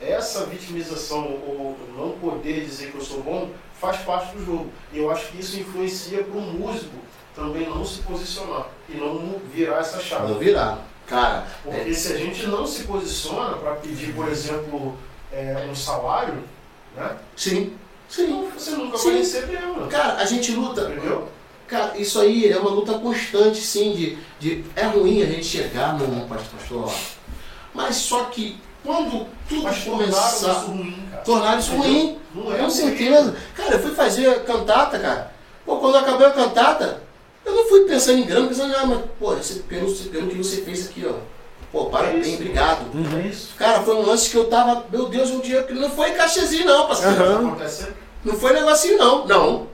essa vitimização ou não poder dizer que eu sou bom faz parte do jogo. E eu acho que isso influencia para o músico também não se posicionar e não virar essa chave. Não virar. Cara, Porque se a gente não se posiciona para pedir, por exemplo, é, um salário, né? sim, sim. Você nunca Sim. vai receber, mano. Cara, a gente luta. Entendeu? Cara, isso aí é uma luta constante, sim, de, de é ruim a gente chegar no pastor, pastor. Mas só que quando tudo Mas tornaram começar, isso ruim, cara. tornar isso ruim, Não é com certeza. Cara, eu fui fazer cantata, cara. Pô, quando eu acabei a cantata, eu não fui pensando em grana, pensando, ah, mas, pô, esse, pelo, pelo que você fez aqui, ó. Pô, parabéns, isso. obrigado. É isso. Cara, foi um lance que eu tava, meu Deus, um dia que não foi cachezinho não, parceiro. Sempre. Não foi negocinho não. Não.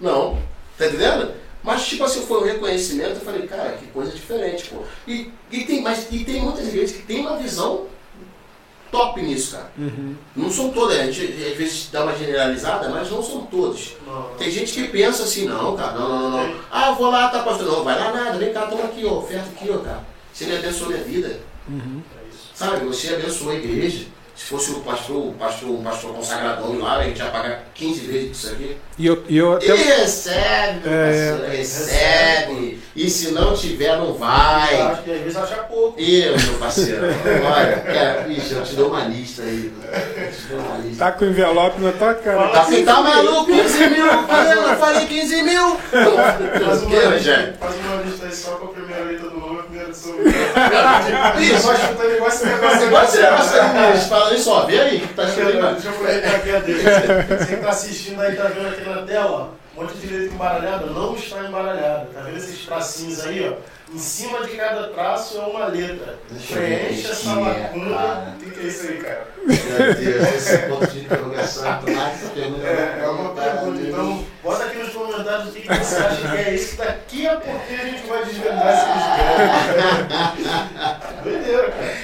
Não. Tá entendendo? Mas tipo assim, foi um reconhecimento, eu falei, cara, que coisa diferente, pô. E, e, tem, mas, e tem muitas igrejas que tem uma visão top nisso, cara. Uhum. Não são todas, a gente às vezes dá uma generalizada, mas não são todos. Não, Tem gente que pensa assim, não, cara, não, não, não. Ah, vou lá, tá pastor. Não, vai lá nada, vem cá, toma aqui, ó, oferta aqui, ó, cara. Você me abençoou minha vida. Uhum. é. Sabe, você abençoou a igreja. Se fosse o pastor, o pastor, um pastor consagradão lá, a gente ia pagar 15 vezes isso aqui. E eu, e eu até. recebe, meu É. parceiro, recebe. E se não tiver, não vai. Eu acho que às vezes acha pouco. Eu, meu parceiro, olha, cara, ixi, eu te dou uma lista aí. Eu te dou uma lista. Tá com o envelope na tua cara. Tá, você tá maluco? 15 mil? Eu falei 15 mil? Faz O uma, lista, Rogério? faz uma lista aí só com a primeira letra do nome e a primeira do seu Isso, só chutando igual esse negócio. Pode ser você falando isso, ó, vê aí, tá aí. deixa eu aproveitar aqui a dele. Você que tá assistindo aí, tá vendo aqui na tela, ó, um monte de letra embaralhada, não está embaralhada. Tá vendo esses tracinhos aí, ó? Em cima de cada traço é uma letra. Deixa Preenche essa é, lacuna. cara. O que, que é isso aí, cara? Meu Deus, esse ponto de interrogação, essa pergunta É, é uma pergunta. Então, bota aqui nos comentários o que, que você acha que é isso. Daqui a pouquinho a gente vai desvendar esse mistério. Doideira, cara.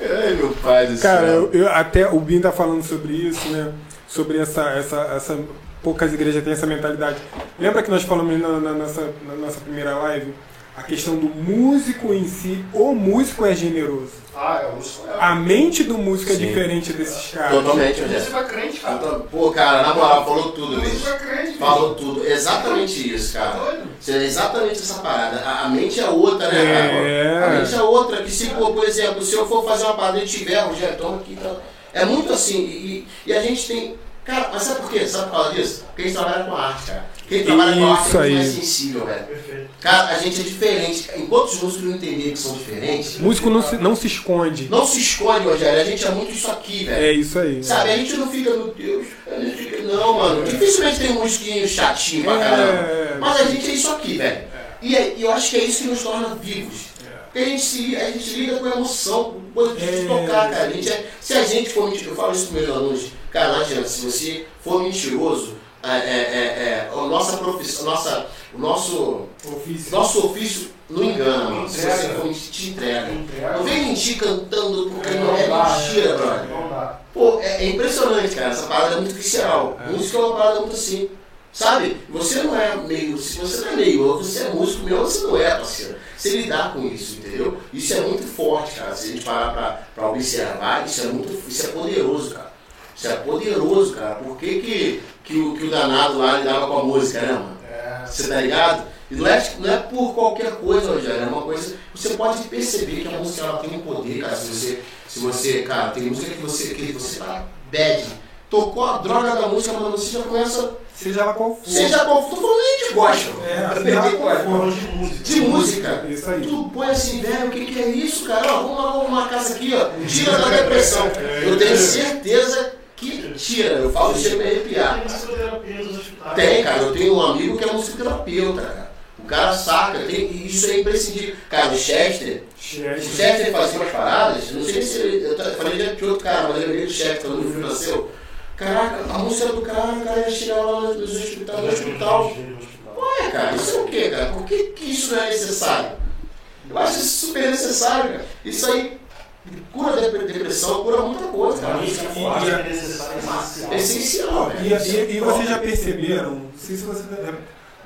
Ai, meu pai do Cara, céu. eu, eu- até o Bin tá falando sobre isso, né? Sobre essa, essa, essa. Poucas igrejas têm essa mentalidade. Lembra que nós falamos na, na nossa, na nossa primeira live? A questão do músico em si, o músico é generoso. Ah, é o Israel. A mente do músico é Sim. diferente desses caras. Totalmente, Você Rogério. vai crente, cara. Pô, cara, na moral, falou tudo, Você bicho. vai crente, bicho. Falou tudo. Exatamente isso, Tá cara. Isso É exatamente essa parada. A, a mente é outra, né, É. cara? A mente é outra. Que se, pô, por exemplo, se eu for fazer uma parada e tiver, Rogério, toma aqui. Então, é muito assim. E, e a gente tem. Cara, mas sabe por quê? Sabe por causa disso? Porque a gente trabalha com arte, cara. Quem trabalha com arte Isso é mais sensível, velho. Perfeito. Cara, a gente é diferente. Enquanto os músicos não entenderem que são diferentes, Músico não se, não se esconde. não se esconde, Rogério. A gente é muito isso aqui, velho. É isso aí. Sabe, a gente não fica, meu Deus, a gente fica, não, mano, dificilmente tem um musiquinho chatinho pra caramba. É. Mas a gente é isso aqui, velho. E, é- e eu acho que é isso que nos torna vivos. Porque a gente, se, a gente lida com emoção, com coisa de É. tocar, cara. A gente é- se a gente for mentiroso, eu falo isso para meus alunos, cara, não adianta, se você for mentiroso, é, é, é, é, a nossa profissão, nossa, o nosso, Ofício. nosso ofício não engana, mano. Se você for mentir, te entrega. Não vem mentir cantando porque não é mentira, brother. Não dá. Pô, é, é impressionante, cara. Essa parada é muito visceral. É. Música é uma parada muito assim. Sabe? Você não é meio. Se você não é meio, ou você é músico meio, ou você não é, parceiro. Você lidar com isso, entendeu? Isso é muito forte, cara. Se a gente parar pra, pra observar, isso é muito. Isso é poderoso, cara. Isso é poderoso, cara. Por que, que, que, o, que o danado lá lidava com a música, né, mano? É. Você tá ligado? E não é, não é por qualquer coisa, Rogério, é uma coisa. Você pode perceber que a música ela tem um poder, cara. Se você, se você cara, tem música que você, que você tá bad, tocou a droga da música, mano, você já começa. Seja lá qual for. Seja qual for, tô falando nem de gosta. É, seja Ninguém qual for. de música. De música. Isso aí. Tu põe assim, velho, o que, que é isso, cara? Ó, vamos lá, vamos uma casa aqui, ó. Tira da depressão. Eu tenho certeza que tira. Eu falo isso pra me arrepiar. Tem cara. Eu tenho um amigo que é musicoterapeuta, cara. O cara saca, tem, isso é imprescindível. Cara, o Chester, o Chester. Chester fazia umas paradas, não sei se ele. Eu falei de de outro cara, mas eu lembrei do Chester quando o filho nasceu. Caraca, a música do cara, o cara ia chegar lá nos nos hospitais, no hospital. Ué, cara, isso é o quê, cara? Por que, que isso não é necessário? Eu acho isso super necessário, cara. Isso aí cura dep- depressão, cura muita coisa, cara. e- é é É essencial. essencial, E, velho. e, e vocês já perceberam, não sei se você.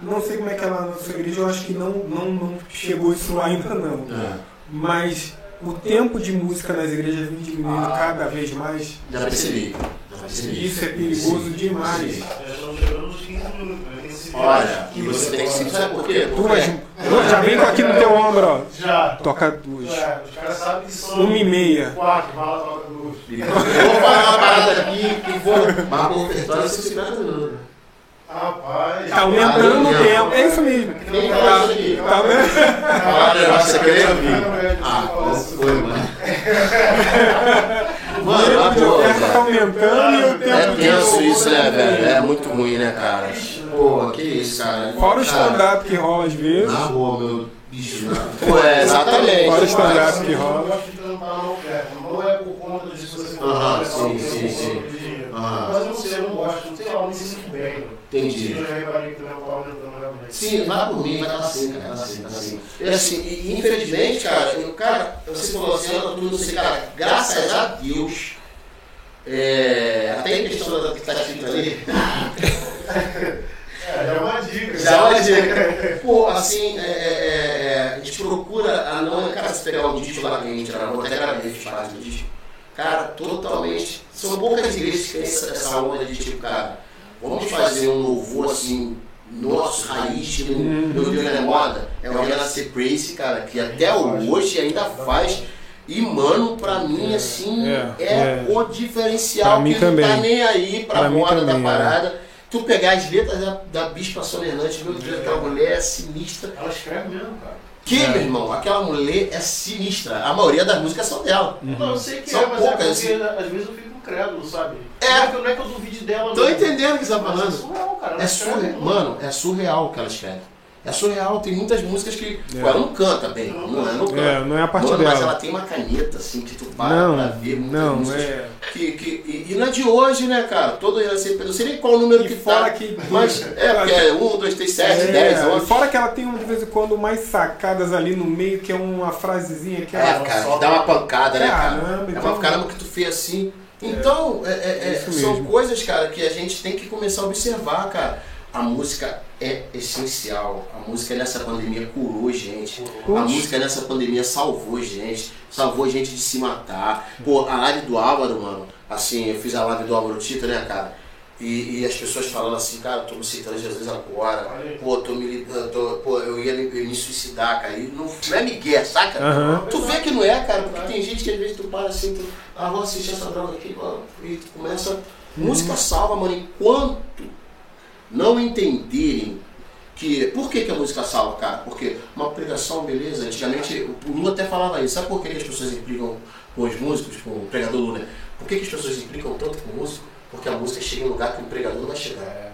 Não sei como é que é lá na sua igreja, eu acho que não, não, não chegou isso lá ainda não. É. Mas o tempo de música nas igrejas vem diminuindo cada vez mais. Já percebi. Já percebi. Isso é perigoso demais. Já estamos chegando nos 15 minutos. se- Olha, e você tem que se. Sabe por quê? Tu, Porque mas, já vem com aqui no teu ombro, ó. Já. Toca duas. É, os caras sabem que são. Uma e meia. Quatro, vai lá, toca duas. Eu vou falar uma parada aqui que vou. Mas por ofertório são 50 minutos. Tá Rapaz. Ah, aumentando o tempo. É isso mesmo. Quem isso aqui? Tá vendo? Falar um negócio aqui, eu nem ouvi. Ah, foi, mano. O Mano, de boa, oferta tá aumentando e o É tempo de. tenso isso, né, velho? É muito ruim, né, cara? Pô, que isso, cara. Fora o stand-up que rola às vezes. Na boa, meu bicho. né? Pô, é, exatamente. Fora o stand-up que Eu rola. Não é por conta disso que você Aham, sim, é sim, por sim. Mano. Entendi. Eu já reparei que o meu pau aumentando realmente. Sim, vai por mim, vai dar assim, cara, vai assim, vai assim. E assim, e, infelizmente, cara, eu, cara, você falou assim, eu não sei, cara, graças a Deus, é, até em questão da que tá escrito ali, É, já é uma dica. já é uma dica. Pô, assim, é, é, é, a gente procura a não, cara, se pegar um disco lá que a gente gravou, até gravei a faz do disco, cara, totalmente, são poucas igrejas que têm essa, essa onda de tipo, cara, vamos fazer um louvor assim, nosso, raiz, que no meu Deus não é moda, é o Renascer Praise, cara, que até hoje ainda faz. E, mano, pra mim, assim, É, é, é. o diferencial Pra mim que não tá também. nem aí pra, Pra moda da também, é. parada. Tu pegar as letras da, da Bispa Sônia Hernandes, meu Deus, aquela mulher é sinistra. Ela escreve mesmo, cara. Que, É. meu irmão, aquela mulher é sinistra. A maioria das músicas são dela. Não, eu sei que São é, mas poucas, é assim. porque às vezes eu fico incrédulo, sabe? É. Não é que, eu- não é que eu duvide dela. Tô não. entendendo o que você tá Mas é falando. surreal, cara. ela É escreve surreal. Mano, é surreal o que ela escreve. É surreal, tem muitas músicas que. É. Pô, ela não canta bem, não, ela não canta. É, não é a parte Mano, mas dela. ela tem uma caneta, assim, que tu para Não, pra ver muitas não, músicas. é. Que, que, e, e não é de hoje, né, cara? Todo eu sei, eu sei nem qual o número E que fora tá. que. Mas é, porque é 1, 2, 3, 7, É, 10, e 11. fora que ela tem de vez em quando mais sacadas ali no meio, que é uma frasezinha que É, ela. cara, que dá uma pancada, né, cara? Caramba, É então- uma caramba que tu fez assim. Então, é, é, é, são coisas, cara, que a gente tem que começar a observar, cara. A música é essencial. A música nessa pandemia curou gente. A música nessa pandemia salvou gente. Salvou gente de se matar. Pô, a live do Álvaro, mano. Assim, eu fiz a live do Álvaro Tito, né, cara? E, e as pessoas falando assim, cara, eu tô me citando Jesus agora. Pô, tô me, tô, pô, eu ia me, me suicidar, cara. E não, não é Miguel, saca? Aham. Tu vê que não é, cara, porque tem gente que às vezes tu para assim, tu, ah, vou assistir essa droga aqui, ó, e tu começa. Música salva, mano, enquanto não entenderem que. Por que, que a música salva, cara? Porque uma pregação, beleza, antigamente o Lula até falava isso. Sabe por que que as pessoas implicam com os músicos, com o pregador Lula? Por que, que as pessoas implicam tanto com o músico? Porque a música chega em lugar que o pregador não vai chegar.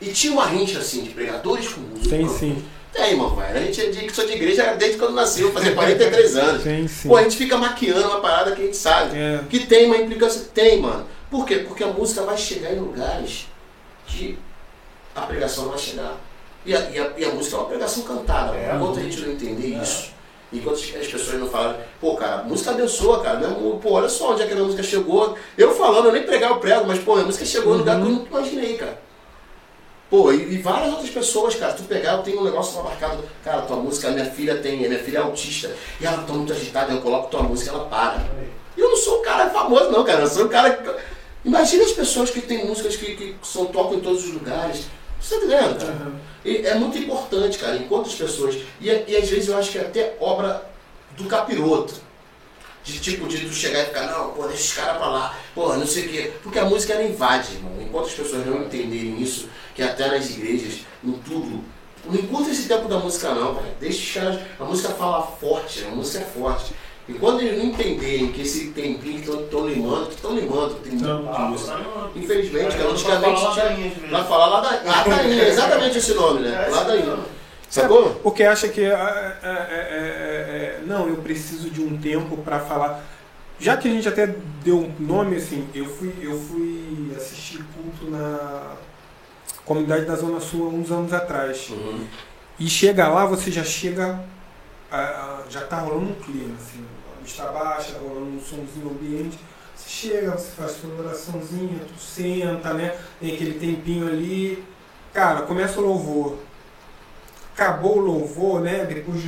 E tinha uma rincha assim de pregadores com músicos. Tem sim. Tem, irmão, velho. A gente é de, sou de igreja desde quando nasceu, fazer 43 anos. Sim, sim. Pô, a gente fica maquiando uma parada que a gente sabe. É. Que tem uma implicância. Tem, mano. Por quê? Porque a música vai chegar em lugares que a pregação não vai chegar. E a, e a, e a música é uma pregação cantada. É. Enquanto a gente não entender É. isso, enquanto as pessoas não falam, pô, cara, a música abençoa, cara. Mesmo, pô, olha só onde é que a música chegou. Eu falando, eu nem pregar o prego, mas, pô, a música chegou em lugar que eu nunca imaginei, cara. Pô, e, e várias outras pessoas, cara, tu pegar, eu tenho um negócio lá marcado, cara, tua música, minha filha tem, minha filha é autista, e ela tá muito agitada, eu coloco tua música, ela para. E eu não sou um cara famoso, não, cara. Eu sou um cara. que- Imagina as pessoas que têm músicas que, que são, tocam em todos os lugares. Você tá entendendo, cara? Aham. E é muito importante, cara, enquanto as pessoas. E, e às vezes eu acho que é até obra do capiroto. De tipo, de tu chegar e ficar, não, pô, deixa os caras pra lá, pô, não sei o quê. Porque a música ela invade, irmão. Enquanto as pessoas não entenderem isso, que até nas igrejas, em tudo. Não encontra esse tempo da música não, cara. Deixa os caras. A música fala forte, a música é forte. E quando eles não entenderem que esse tempinho que estão limando, que estão limando, tem muito Não. de Ah, música. tá limando. Infelizmente, cara, antigamente falar tinha- vezes. Vai falar ladainha. Ladainha, é exatamente esse nome, né? É, Ladainha. Sacou? Porque acha que. ah, ah, é, é, é, não, eu preciso de um tempo para falar. Já que a gente até deu um nome assim, eu fui, eu fui assistir culto na comunidade da Zona Sul há uns anos atrás. Uhum. E chega lá, você já chega. ah, já tá rolando um clima, assim. Vista baixa, tá rolando um somzinho ambiente. Você chega, você faz sua oraçãozinha, tu senta, né? Tem aquele tempinho ali. Cara, começa o louvor. Acabou o louvor, né? Depois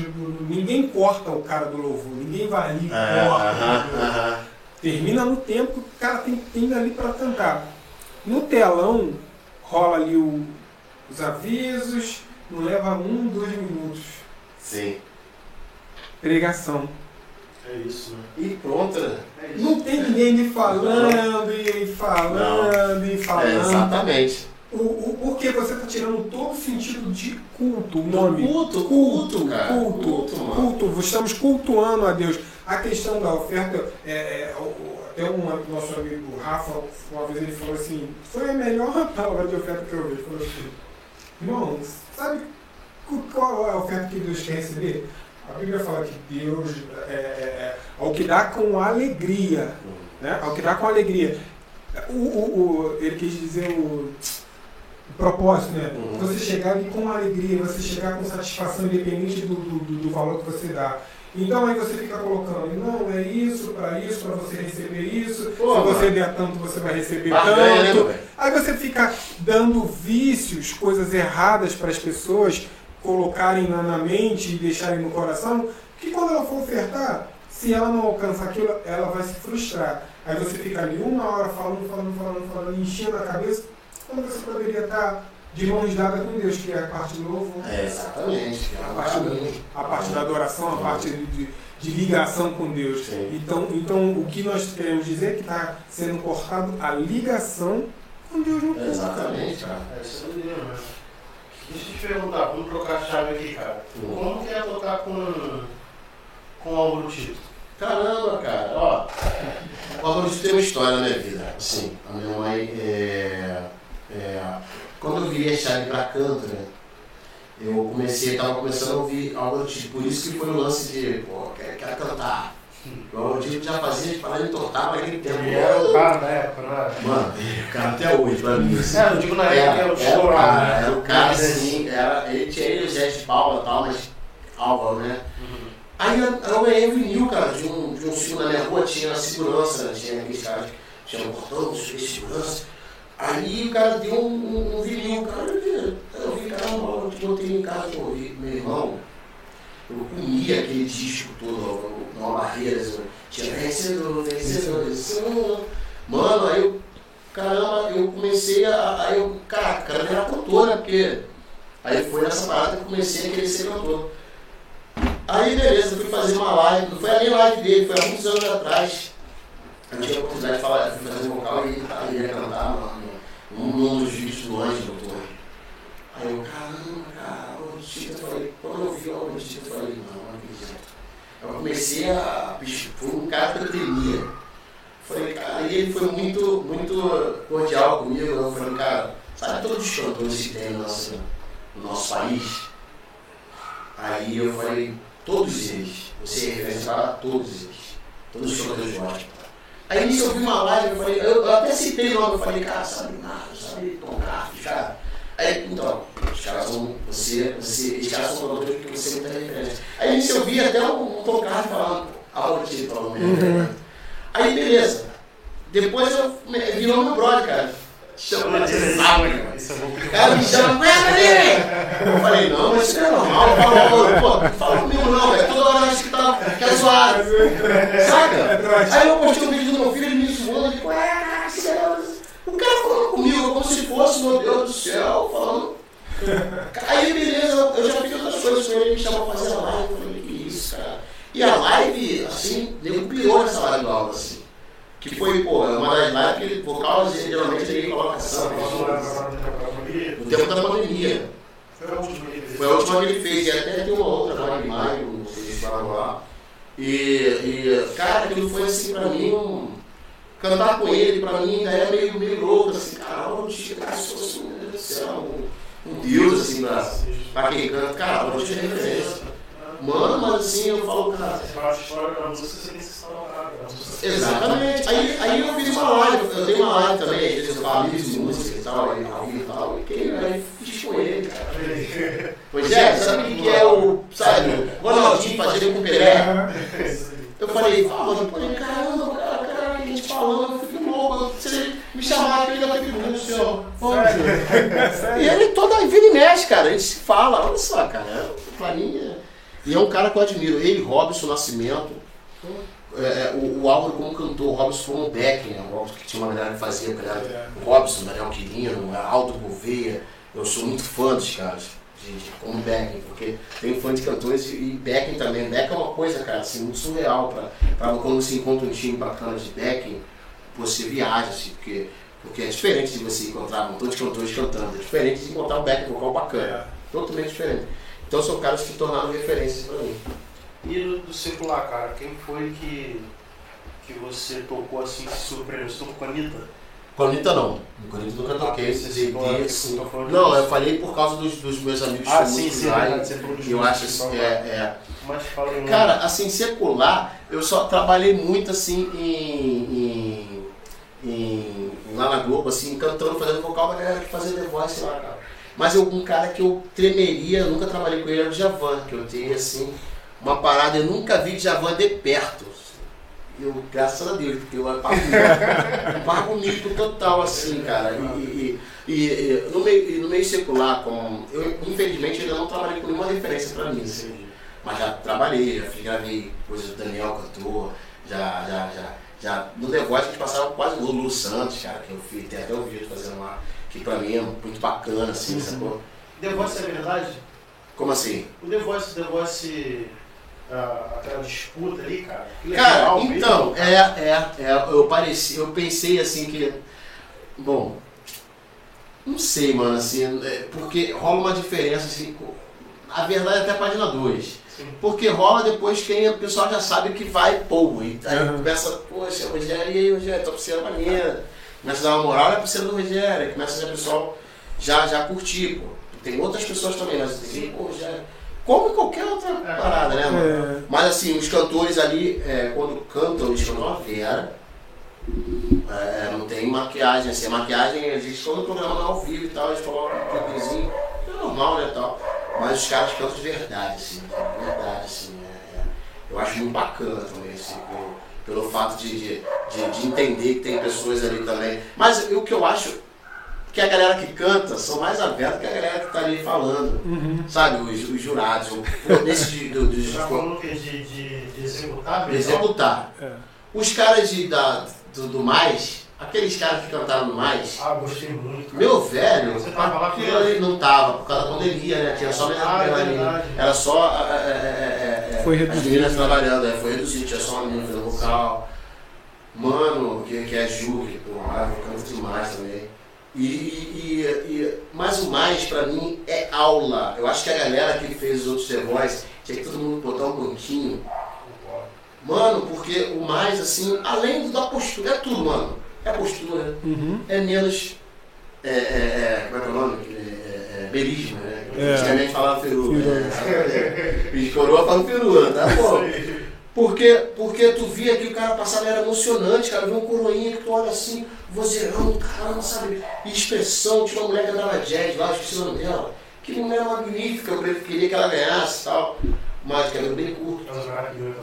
ninguém corta o cara do louvor, ninguém vai ali e É, corta. Termina no tempo que o cara tem tem ali para cantar. No telão rola ali o- os avisos, não leva um, dois minutos. Sim. Pregação. É isso, né? E pronto, né? É. Não tem ninguém ali falando e falando e É, falando. exatamente. o, o, porque você está tirando todo o sentido de culto, o nome. Culto, culto, cara. Culto, Culto, culto. Estamos cultuando a Deus. A questão da oferta, é, é, até um nosso amigo Rafa, uma vez ele falou assim, foi a melhor palavra de oferta que eu vi. Ele falou assim, irmão, sabe qual é a oferta que Deus quer receber? A Bíblia fala que Deus é, é, é ao que dá com alegria, né? Ao que dá com alegria. O, o- o- ele quis dizer o, o propósito, né? Uhum. Você chegar ali com alegria, você chegar com satisfação independente do, do, do- valor que você dá. Então aí você fica colocando, não, é isso, para isso, para você receber isso. Pô, Se você mano. der tanto, você vai receber né, tanto. Aí você fica dando vícios, coisas erradas para as pessoas colocarem na, na mente e deixarem no coração, que quando ela for ofertar, se ela não alcança aquilo, ela vai se frustrar. Aí você fica ali uma hora falando, falando, falando, falando, enchendo a cabeça, quando você poderia estar de mãos dadas com Deus, que é a parte do louvor. É, exatamente. É A parte, da, a parte da adoração, a parte de, de- de ligação com Deus. Sim. Então, então, o que nós queremos dizer é que está sendo cortado a ligação com Deus no culto. Exatamente, cara. É, isso é mesmo. Deixa eu te perguntar, vamos trocar a chave aqui, cara. Hum. Como que é tocar com, com o Álvaro Tito? Caramba, cara, ó. O Álvaro Tito tem uma história na minha vida. Assim, a minha mãe é. é, quando eu virei a chave pra canto, né? Eu comecei, tava começando a ouvir Álvaro Tito. Por isso que foi o lance de, pô, quero, quero cantar. O Álvaro Tito já fazia de falar de tortar naquele tempo. Ele era o cara da época, era? Mano, o cara até hoje pra mim. assim. É, eu digo na época que era o Era, era o cara, né? era o cara assim, era, ele tinha ele, o Zé de Paula e tal, mas Álvaro, né? Uhum. Aí eu, eu ganhei um vinil, cara, de um, de um filme na minha rua, tinha segurança, né? tinha aqueles caras que tinham um portão, tinha segurança. Aí o cara deu um, um, um vinil, cara, eu vi, eu vi, caramba, eu botei em casa ouvir. Meu irmão, eu comia aquele disco todo, numa barreira, assim, tinha vencedor, vencedor, vencedor. Mano, aí eu, caramba, eu comecei a. Aí eu, cara, cara era cantor, né? Porque. Aí foi nessa parada que eu comecei a querer ser cantor. Aí beleza, fui fazer uma live, não foi nem live dele, foi há muitos anos atrás. Eu tive a oportunidade de falar, fui fazer vocal e ele, ia cantar mano, um, um dos vídeos do Anjo, doutor. Aí eu, caramba, cara, o Tito, eu falei, quando eu vi o Tito, eu falei, não, não acredito. Eu comecei a. Bicho, foi um cara que eu temia. Falei, cara, e ele foi muito, muito cordial comigo. Eu falei, cara, sabe todos os cantores que tem no nosso, no nosso país? Aí eu falei, todos eles, você é referência para todos eles, todos os de gospel. Aí nisso eu vi uma live, eu falei, eu, eu até citei o nome, eu falei, cara, sabe nada, sabe tocar, cara. Aí, então, os caras são, você, você, os caras são jogadores que você é muita referência. Aí nisso eu vi até um, um tocar falando, algo tipo, falando, uhum. Aí beleza. Depois eu virou meu brother, cara. Chama de sábado. O cara me chama, ali! Eu falei, não, mas isso é normal. Falou, pô, fala comigo não, velho. Toda hora acho que tá que é zoado. Saca? Aí eu postei um vídeo do meu filho, ele me zoando, ele falou, ah, o cara falando comigo se fosse, meu Deus do céu, falando. Aí beleza, eu já fiz outras coisas com ele, me chamou pra fazer a live. Eu falei, que isso, cara. E a live, assim, deu pior nessa live aula, assim. Que foi, pô, uma das lives que ele, por causa, geralmente ele coloca samba. No tempo da pandemia. Foi a última que ele fez. E até tem uma outra lá em maio, não sei se falaram lá. E, e, cara, aquilo foi assim pra mim um. Cantar com ele, pra mim, ainda é meio, meio louco, assim, cara, onde chegar se fosse, meu Deus do céu, um, um Deus, assim, pra, pra quem canta, cara, onde te referência. Mano, mas assim, eu falo, cara. Exatamente. Aí, aí eu fiz uma live, eu tenho uma live também, às vezes eu falo de música e tal, aí ao vivo e tal, e quem aí fiz com ele, cara. Pois é, sabe o que é o, sabe, o Ronaldinho fazendo com o Pelé? Eu falei, fala, eu falei, caramba, cara, gente falando, eu fico louco, se ele me chamar aqui, eu já fico louco, senhor. E ele toda vida e mexe, cara, a gente se fala, olha só, cara, pra mim E é um cara que eu admiro, ele, Robson Nascimento, é, é, o, o Álvaro como cantor, o Robson foi um backing, né? o Robson que tinha uma galera que fazia, galera, o Robson, Daniel Quirino, Aldo Gouveia, eu sou muito fã dos caras, de, de, como backing, porque tem fã de cantores e backing também, backing é uma coisa, cara, assim, muito surreal, pra, pra quando você encontra um time bacana de backing, você viaja, assim, porque, porque é diferente de você encontrar um montão de cantores cantando, é diferente de encontrar um backing vocal bacana, totalmente diferente. Então são caras que tornaram referências para mim. E do, do circular, cara, quem foi que, que você tocou assim, que se surpreendeu? Você tocou com a Anitta? Anitta não. A Anitta nunca ah, toquei. Assim, não, eu falei por causa dos, dos meus amigos ah, sim, sim, lá, falou Eu acho assim, é, é. Mas fala Cara, assim, secular, eu só trabalhei muito assim em, em, em, lá na Globo, assim, cantando, fazendo vocal, mas galera que fazia The Voice lá, cara. Mas eu, um cara que eu tremeria, nunca trabalhei com ele, era o Javan, que eu tenho assim uma parada, eu nunca vi Djavan de perto. Eu, graças a Deus, porque eu apago bonito total, assim, cara. E, e, e, no, meio, no meio secular, com, eu infelizmente ainda não trabalhei com nenhuma referência para mim, assim. mas já trabalhei, já gravei coisas do Daniel Cantor, já, já, já, já. No The Voice a gente passava quase o Lulu Santos, cara, que eu fiz, tem até um vídeo fazendo lá, que pra mim é muito bacana, assim, uhum. sacou? The Voice é verdade? Como assim? O The Voice, The Voice aquela disputa ali, cara. cara, então, mesmo, é, é, é, eu pareci, eu pensei assim que. Bom, não sei, mano, assim, é, porque rola uma diferença, assim, a verdade é até a página 2. Porque rola depois que o pessoal já sabe que vai pô, e aí uhum. começa, poxa, Rogério, e aí, Rogério, tua pulseira maneira. Começa a dar uma moral, é a pulseira do Rogério, começa a o pessoal já, já curtir, pô. Tem outras pessoas também, mas tem, pô, Rogério como qualquer outra é. parada, né, mano? É. Mas assim, os cantores ali, é, quando cantam, eles cantam a Vera. É, não tem maquiagem, assim, a maquiagem existe todo o programa ao vivo e tal, eles colocam um clipezinho, é normal, né, tal. Mas os caras cantam de verdade, assim, de verdade, assim. É, é, eu acho muito bacana também, assim, pelo, pelo fato de, de, de, de entender que tem pessoas ali também. Mas o que eu acho que a galera que canta são mais abertos que a galera que está ali falando. Uhum. Sabe, os, os jurados. Nesse de, do, do, tá falando de, de, de executar? De executar. É. Os caras de, da, do, do mais, aqueles caras que cantaram no mais. Ah, gostei muito. Cara. Meu velho, Você tava lá ele? Não tava, por causa da pandemia, né? Tinha só ah, menina. Era só. É, é, é, foi reduzido. As meninas trabalhando, é, foi reduzido, tinha só uma menina fazendo vocal. Mano, que, que é Ju, que pô, ah, canta demais também. E, e, e, mas o mais para mim é aula. Eu acho que a galera que fez os outros The Voice tinha que todo mundo botar um banquinho. Mano, porque o mais assim, além da postura, é tudo, mano. É postura, uhum. é menos. É, é, é, como é que é o nome? É, é, é belismo, né? É. Antigamente falava firula. Né? E coroa fala firula, tá bom? Porque, porque tu via que o cara passava, era emocionante, cara. Viu um coroinha que tu olha assim, vozeirão, cara, não sabe, expressão. Tinha uma mulher que andava jazz lá, esqueci o nome dela. Que mulher magnífica, eu queria que ela ganhasse e tal. Mas cabelo bem curto.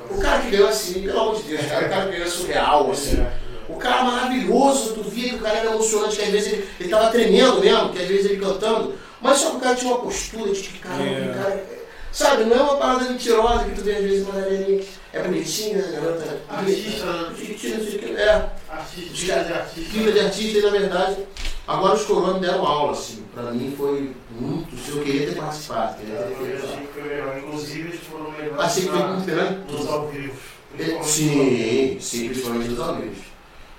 O cara que ganhou assim, pelo amor de Deus, cara, o cara que ganhou surreal, assim. O cara maravilhoso, tu via que o cara era emocionante, que às vezes ele, ele tava tremendo mesmo, que às vezes ele cantando. Mas só que o cara tinha uma postura de que, caramba, yeah. É. cara. Sabe, não é uma parada mentirosa que tu vê às vezes uma ali, é bonitinha, a garota. Artista, bonitinha, não sei o que. É. Artista, de artista. Filha de artista, e na verdade, agora os coroas me deram aula, assim. Pra mim foi muito. Se eu queria ter participado, queria ter. Eu achei que foi melhor. Inclusive, eles foram melhores. Achei que foi muito grande. Nos ao vivo. Sim, sim, principalmente dos amigos.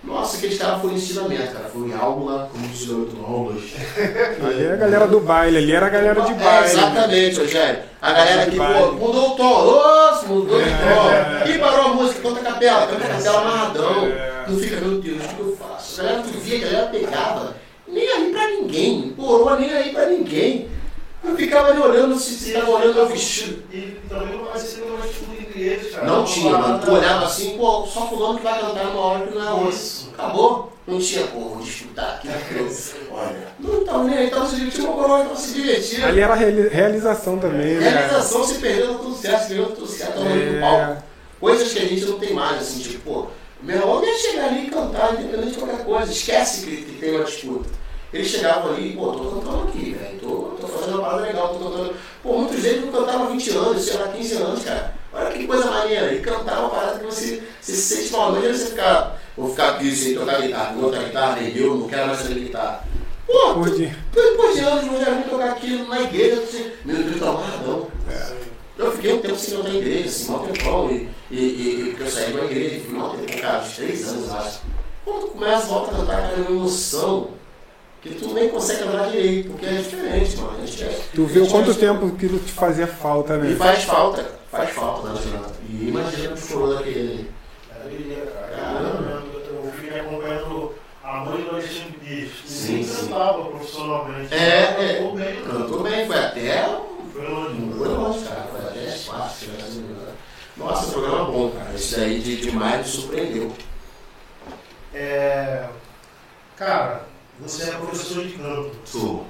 Nossa, aqueles caras foram ensinamento, cara. Foi aula, como diz o outro, aulas. Ali era a galera do baile, ali era a galera de é, baile. É, exatamente, Rogério. A galera que, pô, mudou o tom. Nossa, mudou o tom. É. E parou a música, canta a capela, canta a capela amarradão. É. Não fica, meu Deus, o que eu faço? A galera tu via, a galera pegava. Nem aí pra ninguém. Porou nem aí pra ninguém. Eu ficava ali olhando se estava olhando o vestido. E também não parecia ter uma atitude entre eles, cara. Não tinha, mano. Tu olhava assim, pô, só fulano que vai cantar numa hora que não é isso. Acabou. Não tinha, pô, vou disputar aqui. Olha. Não estava nem aí, estava se divertindo, uma coroa, estava se divertindo. Ali era realização também, né? Realização, se perdendo tudo certo, perdendo tudo certo, estava é... no palco. Coisas que a gente não tem mais, assim, tipo, pô, meu irmão ia chegar ali e cantar, independente de qualquer coisa. Esquece que, que tem uma disputa. Eles chegavam ali, pô, tô cantando aqui, velho. Tô, tô fazendo uma parada legal, tô cantando. Pô, muitos deles não cantavam 20 anos, sei lá, 15 anos, cara. Olha que coisa maneira. E cantar uma parada que você, você se sente mal. Não você ficar, vou ficar aqui sem tocar guitarra, não tocar guitarra, eu, não quero mais saber guitarra. Pô, depois de anos, eu já vim tocar aquilo na igreja, assim, meu Deus, tá amarradão. É. Eu fiquei um tempo sem cantar na igreja, assim, mal tempão, e, e, e, porque eu saí da igreja, fui mal tempo, cara, uns três anos, acho. Quando tu começa, volta a cantar, cara, é uma emoção que tu nem consegue andar direito, porque é diferente, mano. A gente é, tu viu quanto tempo aquilo te fazia falta, né? E faz falta, faz falta, né, E imagina o choro daquele. Caramba, eu fui acompanhando a mãe do Alexandre Pires. Sim, sim. cantava profissionalmente. É, é. Cantou bem. Cantou bem, foi até. Foi longe. Foi longe, cara. Foi até as quatro, Nossa, programa bom, cara. Esse daí de, demais me surpreendeu. É. Cara, você é professor de canto. Sou.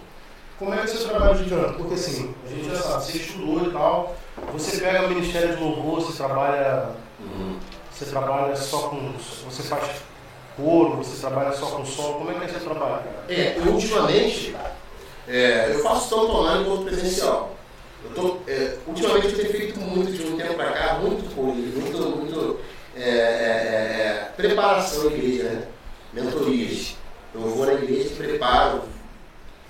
Como é que você trabalha de canto? Porque assim, a gente já sabe, você estudou e tal, você pega o Ministério de Louvor, você trabalha. Uhum. Você trabalha só com. Você faz coro, você trabalha só com som, como é que você trabalha? É, eu, ultimamente, é, eu faço tanto online quanto presencial. Eu tô, é, ultimamente eu tenho feito muito de um tempo para cá, muito coisa, muito, muito é, é, é, preparação da igreja, né? mentorias. Eu vou na igreja e preparo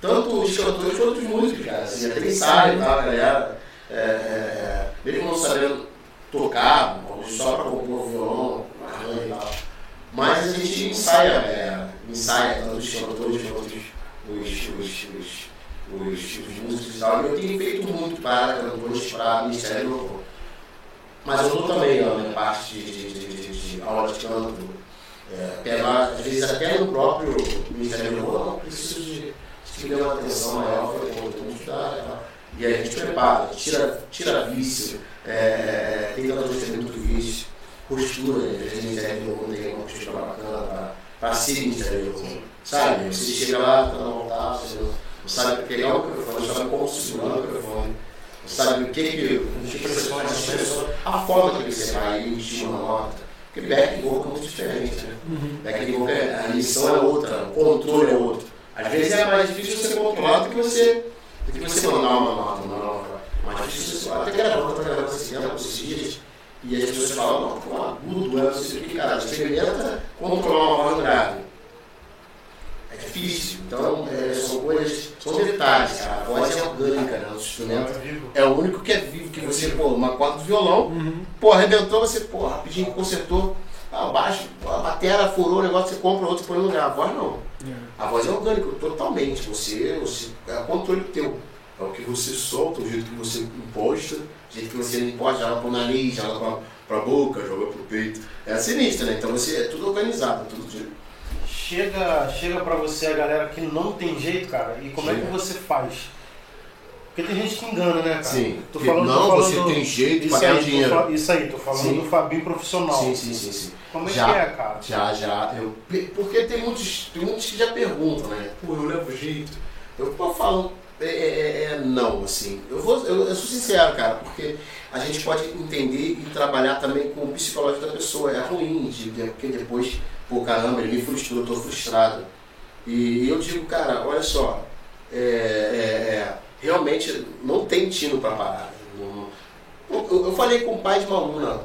tanto os cantores quanto os músicos, cara. Assim, até ensaio e tal, galera. É, é, é, mesmo não sabendo tocar, só para compor o violão, arranjo e tal. Mas a gente ensaia, é, ensaia tanto os cantores quanto os, os, os, os, os, músicos e tal. Eu tenho feito muito para cantores, para Ministério Louvor. Mas eu estou também na minha parte de, de, de, de aula de canto é, pegar, às vezes até no próprio Ministério não preciso de se dê uma atenção maior, foi vamos estudar. E aí a gente prepara, tira, tira vício, é, é que tem muito vício, postura, né? o Ministério do Louvor tem uma postura bacana para ser Ministério Louvor. Sabe? Você chega lá, está na vontade, você não sabe pegar o microfone, sabe como segurar o microfone sabe o que que, a forma que você vai emitir uma nota, porque back vocal é muito diferente, né? Uhum. Back vocal, é, a missão é outra, o controle é outro. Às vezes é mais difícil você controlar do que você, do que você mandar uma nota, uma nota. Mais difícil você até gravando, tá gravando esse tempo, esses dias, e as pessoas falam, não, pô, agudo, é, não sei o que, cara, experimenta controlar uma voz grave. É difícil. Então, é, são coisas, são detalhes, cara. A voz é orgânica, né? O instrumento é o único que é vivo, que você, pô, uma corda do violão, uhum. pô, arrebentou, você, pô, rapidinho consertou. Ah, baixo, a bateria furou o negócio, você compra outro e põe no lugar. A voz não. É. A voz é orgânica, totalmente. Você, você é o controle teu. É o que você solta, o jeito que você imposta, o jeito que você imposta, joga pro nariz, joga pra, pra boca, joga pro peito. É sinistro, né? Então você é tudo organizado, tudo chega chega para você a galera que não tem jeito, cara, e como chega. é que você faz? Porque tem gente que engana, né, cara? Sim. Tô falando, não, tô falando você tem jeito o tô dinheiro. Isso aí, tô falando Sim. do Fabinho profissional. Sim, sim, sim, sim. Como é Já. que é, cara? Já, já. Eu, porque tem muitos, tem muitos que já perguntam, né? Pô, eu levo jeito. Eu pô, falo, é, é- é não, assim. Eu, vou, eu, eu sou sincero, cara, porque a gente pode entender e trabalhar também com o psicológico da pessoa. É ruim, de, de- porque depois, pô, caramba, ele me frustrou, eu tô frustrado. E eu digo, cara, olha só, é, é- é, realmente não tem tino pra parar. Eu, eu- falei com o pai de uma aluna,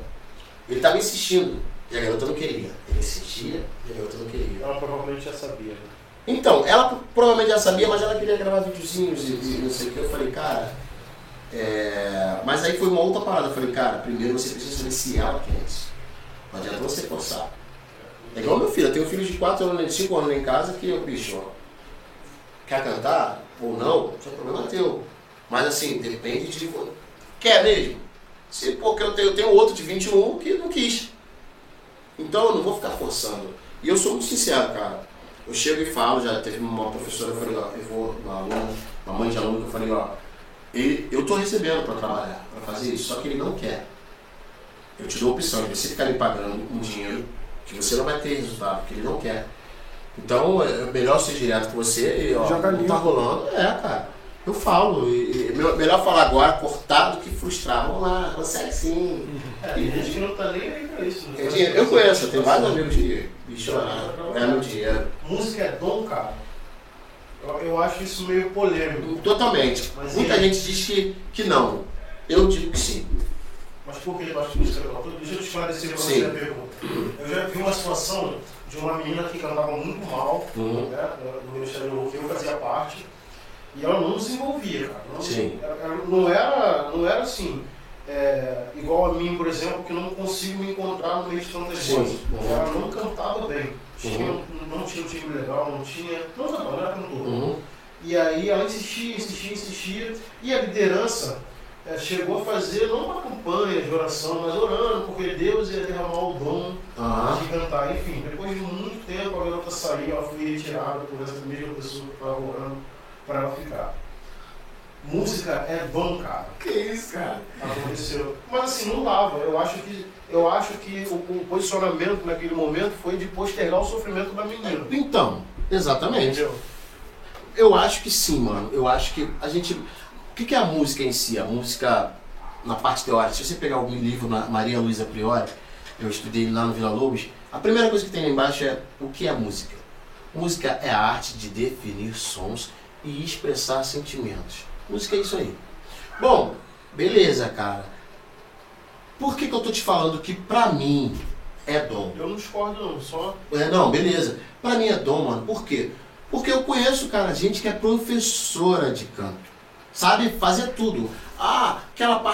ele tava insistindo, e a garota não queria. Ele insistia, e a garota não queria. Ela provavelmente já sabia. Né? Então, ela provavelmente já sabia, mas ela queria gravar videozinhos e, e não sei o que. Eu falei, cara. é, Mas aí foi uma outra parada. Eu falei, cara, primeiro você precisa saber se ela quer isso. Não adianta você forçar. É igual meu filho, eu tenho um filho de 4 anos, de 5 anos em casa que eu, bicho, ó, quer cantar ou não, isso é problema teu. Mas assim, depende de. Quer mesmo? Se, porque eu tenho, eu tenho outro de 21 que não quis. Então eu não vou ficar forçando. E eu sou muito sincero, cara. Eu chego e falo, já teve uma professora, eu falei, ó, eu vou, uma aluna, uma mãe de aluno, que eu falei, ó, ele, eu tô recebendo para trabalhar, para fazer isso, só que ele não quer. Eu te dou a opção de você ficar me pagando um dinheiro que você não vai ter resultado, porque ele não quer. Então é melhor ser direto com você e ó, Joga não tá rolando. É, cara. Eu falo. E, e me- melhor falar agora, cortar, do que frustrar. Vamos lá, consegue sim. É, tem gente que não tá nem aí pra isso. Dinheiro? Eu conheço, eu tenho vários amigos de bicho, ah, é meu dinheiro. Música é dom, cara. Eu, eu acho isso meio polêmico. Totalmente. Mas Muita e- gente diz que, que não. Eu digo que sim. Mas por que eu acho que música é? Deixa eu te esclarecer pra Sim. você a pergunta. Eu já vi uma situação de uma menina que cantava muito mal, Uhum. né, do Ministério do que eu fazia parte, e ela não desenvolvia, cara. Não, Sim. ela- não, era, não era assim, é, igual a mim, por exemplo, que não consigo me encontrar no meio de tantas coisas. Uhum. Ela não cantava bem. Tinha, Uhum. Não tinha um time legal, não tinha. Não cantava, não era cantora. Uhum. E aí ela insistia, insistia, insistia, e a liderança eh, chegou a fazer não uma campanha de oração, mas orando, porque Deus ia derramar o dom de cantar. Enfim, depois de muito tempo a garota saiu, ela foi retirada por essa mesma pessoa que estava orando para ela ficar. Música é dom, cara. Que isso, cara? Aconteceu. Mas assim, não dava. Eu acho que, eu acho que o, o posicionamento naquele momento foi de postergar o sofrimento da menina. Então, exatamente. Entendeu? Eu acho que sim, mano. Eu acho que a gente. O que que é a música em si? A música, na parte teórica, se você pegar algum livro na Maria Luísa Priori, eu estudei lá no Vila Lobos, a primeira coisa que tem lá embaixo é o que é música? Música é a arte de definir sons e expressar sentimentos. Música é isso aí. Bom, beleza, cara. Por que, que eu tô te falando que pra mim é dom? Eu não discordo, não. Só É, não, beleza. Pra mim é dom, mano. Por quê? Porque eu conheço, cara, gente que é professora de canto. Sabe fazer tudo. Ah, aquela parte.